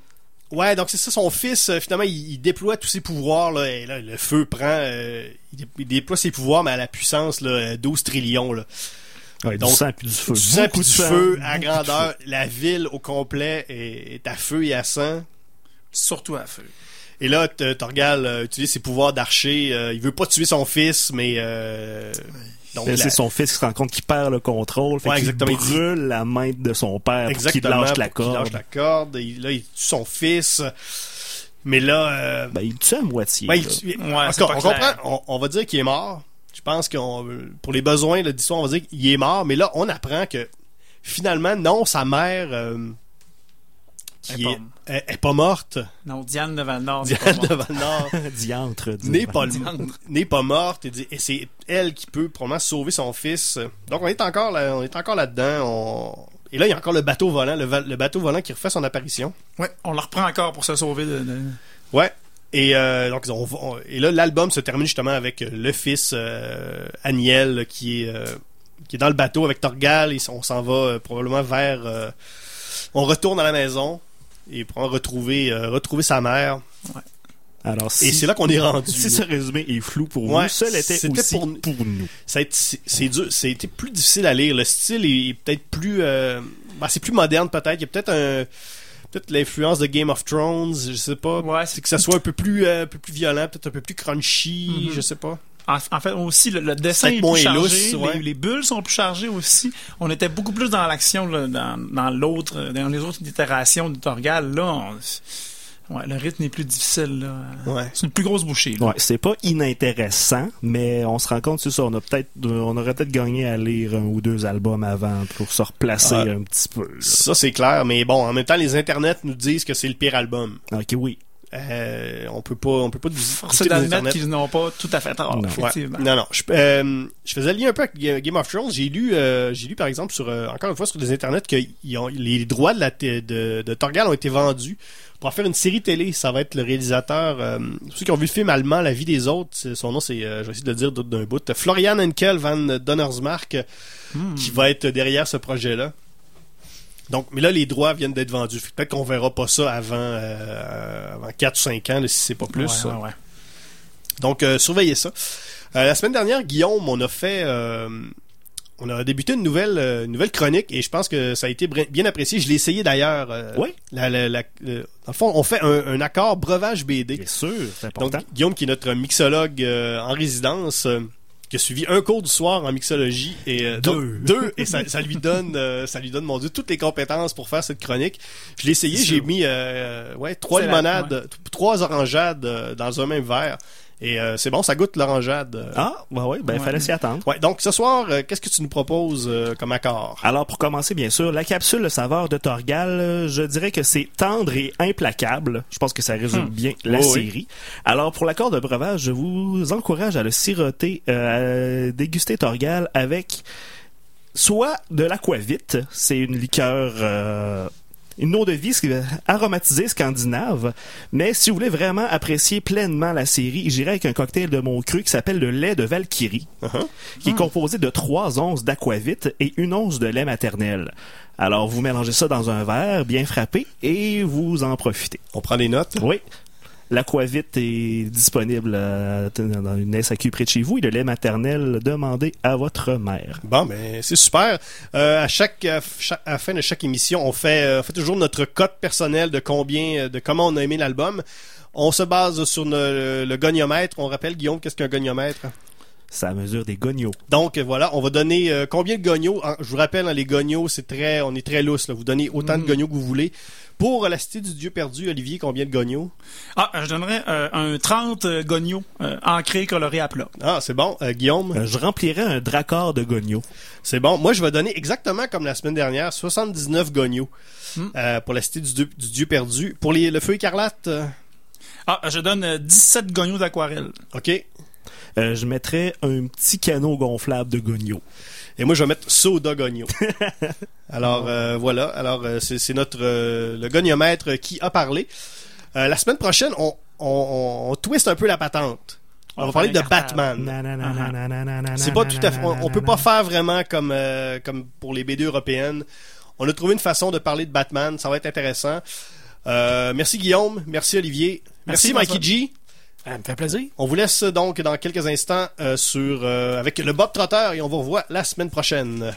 ouais, donc c'est ça, son fils, euh, finalement, il, il déploie tous ses pouvoirs, là, et là, le feu prend, euh, il, dé- il déploie ses pouvoirs, mais à la puissance, là, euh, 12 trillions, là. Ouais, Donc, du sang puis du feu. Du sang Beaucoup puis du de sang, feu à grandeur. La ville au complet est, est à feu et à sang. Surtout à feu. Et là, Torgal euh, utilise ses pouvoirs d'archer. euh, il veut pas tuer son fils, mais... Euh, donc, Là, la- C'est son fils qui se rend compte qu'il perd le contrôle. Fait Ouais, qu'il exactement. brûle la main de son père pour qu'il Exactement, lâche la corde. lâche la corde. Et là, il tue son fils. Mais là, euh, Ben, il tue à moitié. ben, il tue- Ouais, on comprend, on, on va dire qu'il est mort. Je pense qu'on, pour les besoins là, d'histoire, on va dire qu'il est mort. Mais là, on apprend que finalement, non, sa mère, euh, qui Elle est est, est- est pas morte. Non, Diane de Valnor. c'est Diane de bon. Valnor Diantre. n'est pas, Diantre. n'est pas morte. Et, et c'est elle qui peut probablement sauver son fils. Donc, on est encore là, on est encore là-dedans. On... Et là, il y a encore le bateau volant, le, le bateau volant qui refait son apparition. Ouais, on le reprend encore pour se sauver de. de- Ouais. Et euh, donc on, on- et là l'album se termine justement avec euh, le fils euh, Aniel qui est euh, qui est dans le bateau avec Torgal et on s'en va euh, probablement vers euh, on retourne à la maison et pour retrouver euh, retrouver sa mère Alors, et c'est là qu'on est rendu. si ce résumé est flou pour Ouais, vous, ça l'était c'était aussi pour- pour, nous. Ça a été- c'est c'est dur, c'était plus difficile à lire. Le style est, est peut-être plus, euh, ben, c'est plus moderne peut-être. Il y a peut-être un, peut-être l'influence de Game of Thrones, je sais pas. Ouais, c'est que ça soit un peu plus, euh, un peu plus violent, peut-être un peu plus crunchy, Mhm. je sais pas. En, en fait, aussi, le, le dessin est moins plus chargé, lousse, ouais. les, les bulles sont plus chargées aussi. On était beaucoup plus dans l'action dans, dans l'autre, dans les autres itérations de Torgal. Là, on- ouais, le rythme est plus difficile. Là. Ouais. C'est une plus grosse bouchée. là. Ouais, c'est pas inintéressant, mais on se rend compte, c'est ça, on a peut-être, on aurait peut-être gagné à lire un ou deux albums avant pour se replacer Ah. un petit peu. là. Ça c'est clair, mais bon, en même temps, les internets nous disent que c'est le pire album. Ok, oui. Euh, on peut pas, on peut pas Force douter des d'admettre qu'ils n'ont pas tout à fait tort, Non. Ouais. effectivement. Non, non. Je, euh, je faisais le lien un peu avec Ga- Game of Thrones. J'ai lu, euh, j'ai lu par exemple sur, encore une fois sur des internets que ils ont- les droits de, la t- de, de Torgal ont été vendus pour en faire une série télé. Ça va être le réalisateur. Ceux qui ont vu le film allemand La vie des autres, son nom c'est, je vais essayer de le dire d'un bout, Florian Enkel van Donnersmarck, Hmm. qui va être derrière ce projet-là. Donc, mais là, les droits viennent d'être vendus. Peut-être qu'on verra pas ça avant, euh, avant 4 ou 5 ans, là, si c'est pas plus. Ouais, ouais, ouais. Donc, euh, surveillez ça. Euh, la semaine dernière, Guillaume, on a fait... euh, on a débuté une nouvelle, euh, une nouvelle chronique et je pense que ça a été bien apprécié. Je l'ai essayé d'ailleurs. euh, Oui. la- la- la- euh, dans le fond, on fait un, un accord breuvage BD. Bien sûr, c'est Donc, important. Guillaume, qui est notre mixologue euh, en résidence, euh, qui a suivi un cours du soir en mixologie et euh, Deux. deux et ça, ça lui donne euh, ça lui donne mon dieu toutes les compétences pour faire cette chronique. Je l'ai essayé, j'ai mis euh, ouais trois la- limonades, trois orangeades dans un même verre et euh, c'est bon, ça goûte l'orangeade. euh. Ah, bah ouais, ben Ouais. fallait s'y attendre. Ouais, donc ce soir, euh, qu'est-ce que tu nous proposes euh, comme accord? Alors pour commencer, bien sûr, la capsule de saveur de Torgal, euh, je dirais que c'est tendre et implacable. Je pense que ça résume Hmm. bien la Oui, oui. série. Alors pour l'accord de breuvage, je vous encourage à le siroter, euh, à déguster Torgal avec soit de l'aquavite, c'est une liqueur euh, une eau de vie aromatisée scandinave, mais si vous voulez vraiment apprécier pleinement la série, j'irai avec un cocktail de mon cru qui s'appelle le lait de Valkyrie, Uh-huh. qui est composé de 3 onces d'aquavite et une once de lait maternel. Alors vous mélangez ça dans un verre bien frappé et vous en profitez. On prend des notes? Oui. L'aquavite est disponible dans une SAQ près de chez vous et le lait maternel demandez à votre mère. Bon, mais c'est super. Euh, à chaque, fin de chaque émission, on fait, euh, on toujours notre cote personnelle de combien, euh, de comment on a aimé l'album. On se base sur le, le goniomètre. On rappelle, Guillaume, qu'est-ce qu'un goniomètre? Ça mesure des gognos. Donc euh, voilà, on va donner euh, combien de gognos? En- je vous rappelle, hein, les gognos, c'est très, on est très lousse. Là. Vous donnez autant de gognos que vous voulez. Pour la cité du Dieu perdu, Olivier, combien de gognos? Ah, je donnerais euh, un 30 euh, gognos euh, ancré, coloré à plat. Ah, c'est bon. Euh, Guillaume, Euh, Je remplirais un dracard de gognos. c'est bon. Moi, je vais donner exactement comme la semaine dernière, 79 gognos euh, pour la cité du Dieu, du Dieu perdu. Pour les, le feu écarlate, euh, Ah, je donne euh, 17 gognos d'aquarelle. OK. Euh, je mettrais un petit canot gonflable de gognos. Et moi, je vais mettre soda gogno. Alors, euh, voilà. Alors, euh, c'est notre euh, le goniomètre qui a parlé. Euh, la semaine prochaine, on, on, on, twist un peu la patente. On, On va parler de cartable. Batman. C'est pas tout à fait. On, on peut pas faire vraiment comme euh, comme pour les BD européennes. On a trouvé une façon de parler de Batman. Ça va être intéressant. Euh, merci Guillaume. Merci Olivier. Merci, Merci, Mikey. G. Ça me plaisir. On vous laisse donc dans quelques instants euh, sur euh, avec le Bob Trotter et on vous revoit la semaine prochaine.